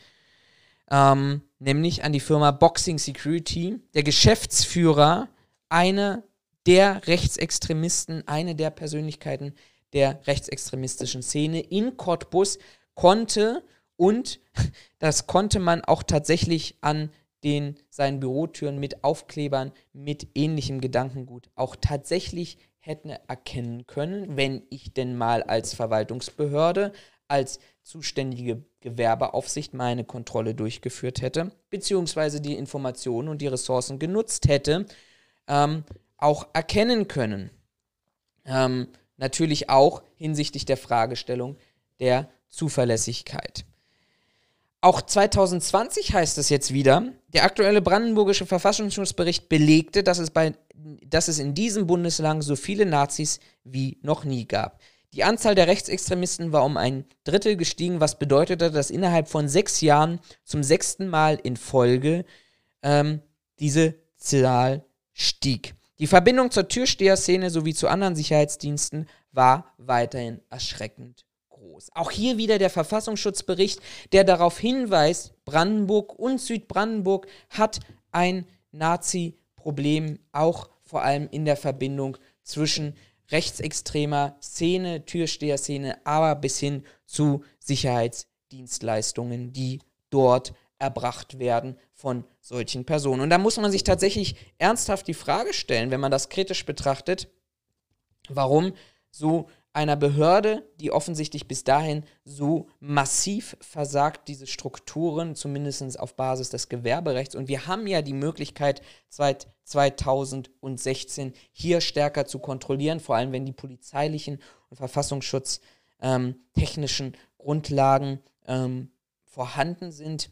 A: ähm, nämlich an die Firma Boxing Security. Der Geschäftsführer, eine der Rechtsextremisten, eine der Persönlichkeiten der rechtsextremistischen Szene in Cottbus, konnte und das konnte man auch tatsächlich an den seinen Bürotüren mit Aufklebern mit ähnlichem Gedankengut auch tatsächlich hätten erkennen können, wenn ich denn mal als Verwaltungsbehörde, als zuständige Gewerbeaufsicht meine Kontrolle durchgeführt hätte, beziehungsweise die Informationen und die Ressourcen genutzt hätte, ähm, auch erkennen können. Ähm, natürlich auch hinsichtlich der Fragestellung der Zuverlässigkeit. Auch 2020 heißt es jetzt wieder, der aktuelle brandenburgische Verfassungsschutzbericht belegte, dass es, bei, dass es in diesem Bundesland so viele Nazis wie noch nie gab. Die Anzahl der Rechtsextremisten war um ein Drittel gestiegen, was bedeutete, dass innerhalb von sechs Jahren zum sechsten Mal in Folge ähm, diese Zahl stieg. Die Verbindung zur Türsteherszene sowie zu anderen Sicherheitsdiensten war weiterhin erschreckend groß. Auch hier wieder der Verfassungsschutzbericht, der darauf hinweist, Brandenburg und Südbrandenburg hat ein Nazi-Problem, auch vor allem in der Verbindung zwischen rechtsextremer Szene, Türsteherszene, aber bis hin zu Sicherheitsdienstleistungen, die dort erbracht werden von solchen Personen. Und da muss man sich tatsächlich ernsthaft die Frage stellen, wenn man das kritisch betrachtet, warum so einer Behörde, die offensichtlich bis dahin so massiv versagt, diese Strukturen, zumindest auf Basis des Gewerberechts. Und wir haben ja die Möglichkeit, seit 2016 hier stärker zu kontrollieren, vor allem wenn die polizeilichen und verfassungsschutztechnischen ähm, Grundlagen ähm, vorhanden sind.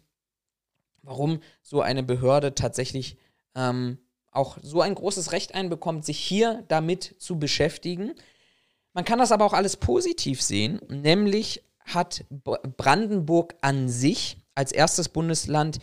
A: Warum so eine Behörde tatsächlich ähm, auch so ein großes Recht einbekommt, sich hier damit zu beschäftigen. Man kann das aber auch alles positiv sehen, nämlich hat Brandenburg an sich als erstes Bundesland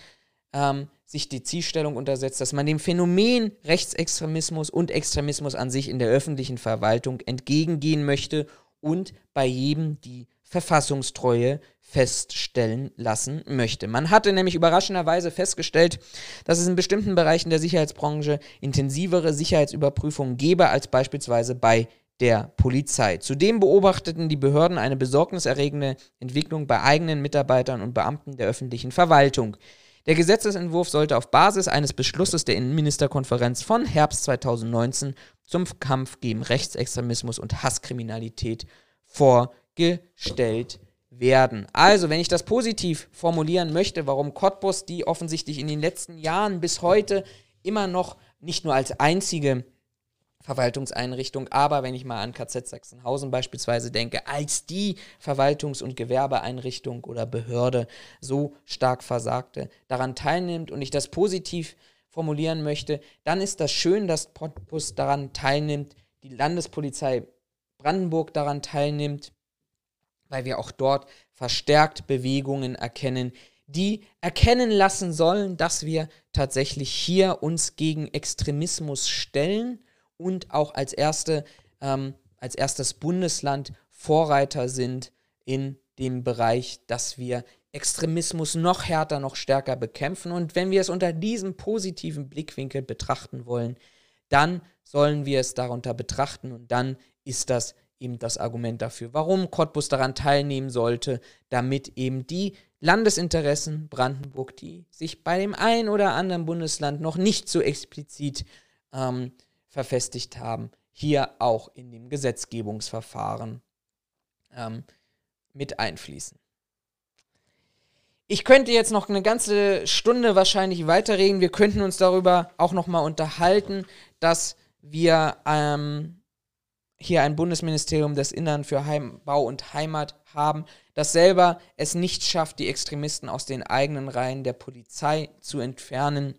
A: ähm, sich die Zielstellung untersetzt, dass man dem Phänomen Rechtsextremismus und Extremismus an sich in der öffentlichen Verwaltung entgegengehen möchte und bei jedem die Verfassungstreue feststellen lassen möchte. Man hatte nämlich überraschenderweise festgestellt, dass es in bestimmten Bereichen der Sicherheitsbranche intensivere Sicherheitsüberprüfungen gäbe als beispielsweise bei der Polizei. Zudem beobachteten die Behörden eine besorgniserregende Entwicklung bei eigenen Mitarbeitern und Beamten der öffentlichen Verwaltung. Der Gesetzesentwurf sollte auf Basis eines Beschlusses der Innenministerkonferenz von Herbst 2019 zum Kampf gegen Rechtsextremismus und Hasskriminalität vorgestellt werden. Also, wenn ich das positiv formulieren möchte, warum Cottbus, die offensichtlich in den letzten Jahren bis heute immer noch nicht nur als einzige Verwaltungseinrichtung, aber wenn ich mal an KZ Sachsenhausen beispielsweise denke, als die Verwaltungs- und Gewerbeeinrichtung oder Behörde so stark versagte, daran teilnimmt und ich das positiv formulieren möchte, dann ist das schön, dass Cottbus daran teilnimmt, die Landespolizei Brandenburg daran teilnimmt, weil wir auch dort verstärkt Bewegungen erkennen, die erkennen lassen sollen, dass wir tatsächlich hier uns gegen Extremismus stellen und auch als, erste, ähm, als erstes Bundesland Vorreiter sind in dem Bereich, dass wir Extremismus noch härter, noch stärker bekämpfen. Und wenn wir es unter diesem positiven Blickwinkel betrachten wollen, dann sollen wir es darunter betrachten und dann ist das eben das Argument dafür, warum Cottbus daran teilnehmen sollte, damit eben die Landesinteressen Brandenburg, die sich bei dem einen oder anderen Bundesland noch nicht so explizit ähm, verfestigt haben, hier auch in dem Gesetzgebungsverfahren ähm, mit einfließen. Ich könnte jetzt noch eine ganze Stunde wahrscheinlich weiterreden. Wir könnten uns darüber auch nochmal unterhalten, dass wir ähm, hier ein Bundesministerium des Innern für Heim, Bau und Heimat haben, das selber es nicht schafft, die Extremisten aus den eigenen Reihen der Polizei zu entfernen.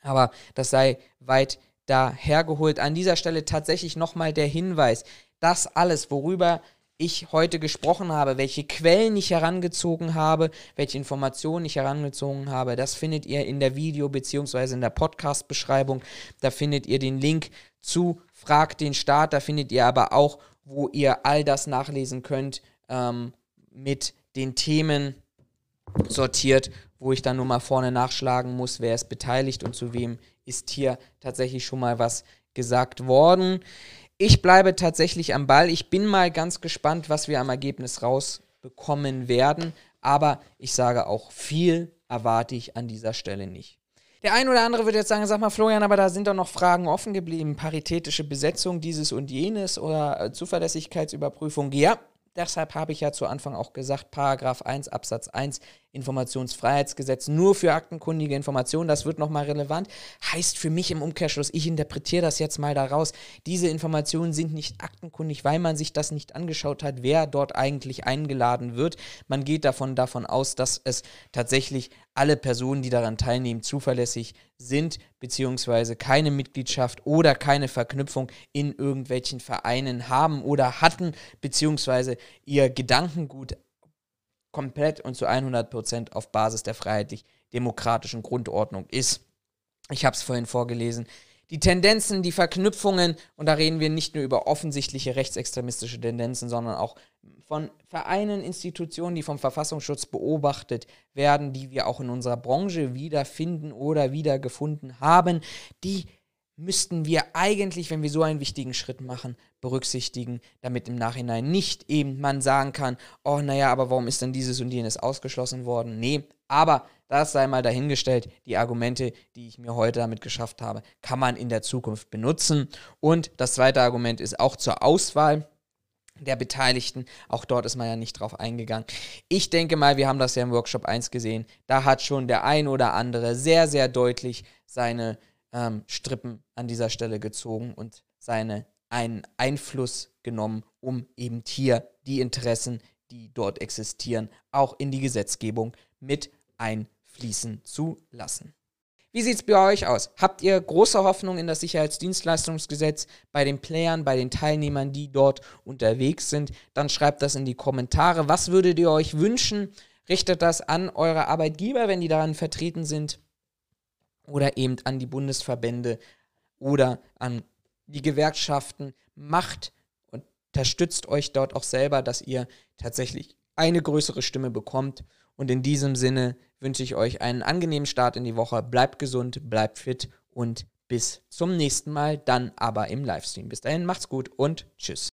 A: Aber das sei weit dahergeholt. An dieser Stelle tatsächlich nochmal der Hinweis, das alles, worüber ich heute gesprochen habe, welche Quellen ich herangezogen habe, welche Informationen ich herangezogen habe, das findet ihr in der Video- bzw. in der Podcast-Beschreibung. Da findet ihr den Link zu Frag den Staat. Da findet ihr aber auch, wo ihr all das nachlesen könnt ähm, mit den Themen sortiert, wo ich dann nur mal vorne nachschlagen muss, wer ist beteiligt und zu wem ist hier tatsächlich schon mal was gesagt worden. Ich bleibe tatsächlich am Ball. Ich bin mal ganz gespannt, was wir am Ergebnis rausbekommen werden. Aber ich sage auch, viel erwarte ich an dieser Stelle nicht. Der ein oder andere wird jetzt sagen, sag mal Florian, aber da sind doch noch Fragen offen geblieben. Paritätische Besetzung, dieses und jenes oder äh, Zuverlässigkeitsüberprüfung. Ja, deshalb habe ich ja zu Anfang auch gesagt, Paragraph 1 Absatz 1 Informationsfreiheitsgesetz nur für aktenkundige Informationen, das wird nochmal relevant. Heißt für mich im Umkehrschluss, ich interpretiere das jetzt mal daraus, diese Informationen sind nicht aktenkundig, weil man sich das nicht angeschaut hat, wer dort eigentlich eingeladen wird. Man geht davon, davon aus, dass es tatsächlich alle Personen, die daran teilnehmen, zuverlässig sind, beziehungsweise keine Mitgliedschaft oder keine Verknüpfung in irgendwelchen Vereinen haben oder hatten, beziehungsweise ihr Gedankengut komplett und zu 100 Prozent auf Basis der freiheitlich-demokratischen Grundordnung ist. Ich habe es vorhin vorgelesen. Die Tendenzen, die Verknüpfungen, und da reden wir nicht nur über offensichtliche rechtsextremistische Tendenzen, sondern auch von Vereinen, Institutionen, die vom Verfassungsschutz beobachtet werden, die wir auch in unserer Branche wiederfinden oder wiedergefunden haben, die müssten wir eigentlich, wenn wir so einen wichtigen Schritt machen, berücksichtigen, damit im Nachhinein nicht eben man sagen kann, oh naja, aber warum ist denn dieses und jenes ausgeschlossen worden? Nee, aber das sei mal dahingestellt, die Argumente, die ich mir heute damit geschafft habe, kann man in der Zukunft benutzen. Und das zweite Argument ist auch zur Auswahl der Beteiligten. Auch dort ist man ja nicht drauf eingegangen. Ich denke mal, wir haben das ja im Workshop 1 gesehen. Da hat schon der ein oder andere sehr, sehr deutlich seine ähm, Strippen an dieser Stelle gezogen und seine einen Einfluss genommen, um eben hier die Interessen, die dort existieren, auch in die Gesetzgebung mit einfließen zu lassen. Wie sieht es bei euch aus? Habt ihr große Hoffnung in das Sicherheitsdienstleistungsgesetz bei den Playern, bei den Teilnehmern, die dort unterwegs sind? Dann schreibt das in die Kommentare. Was würdet ihr euch wünschen? Richtet das an eure Arbeitgeber, wenn die daran vertreten sind oder eben an die Bundesverbände oder an die Gewerkschaften. Macht und unterstützt euch dort auch selber, dass ihr tatsächlich eine größere Stimme bekommt. Und in diesem Sinne wünsche ich euch einen angenehmen Start in die Woche. Bleibt gesund, bleibt fit und bis zum nächsten Mal, dann aber im Livestream. Bis dahin, macht's gut und tschüss.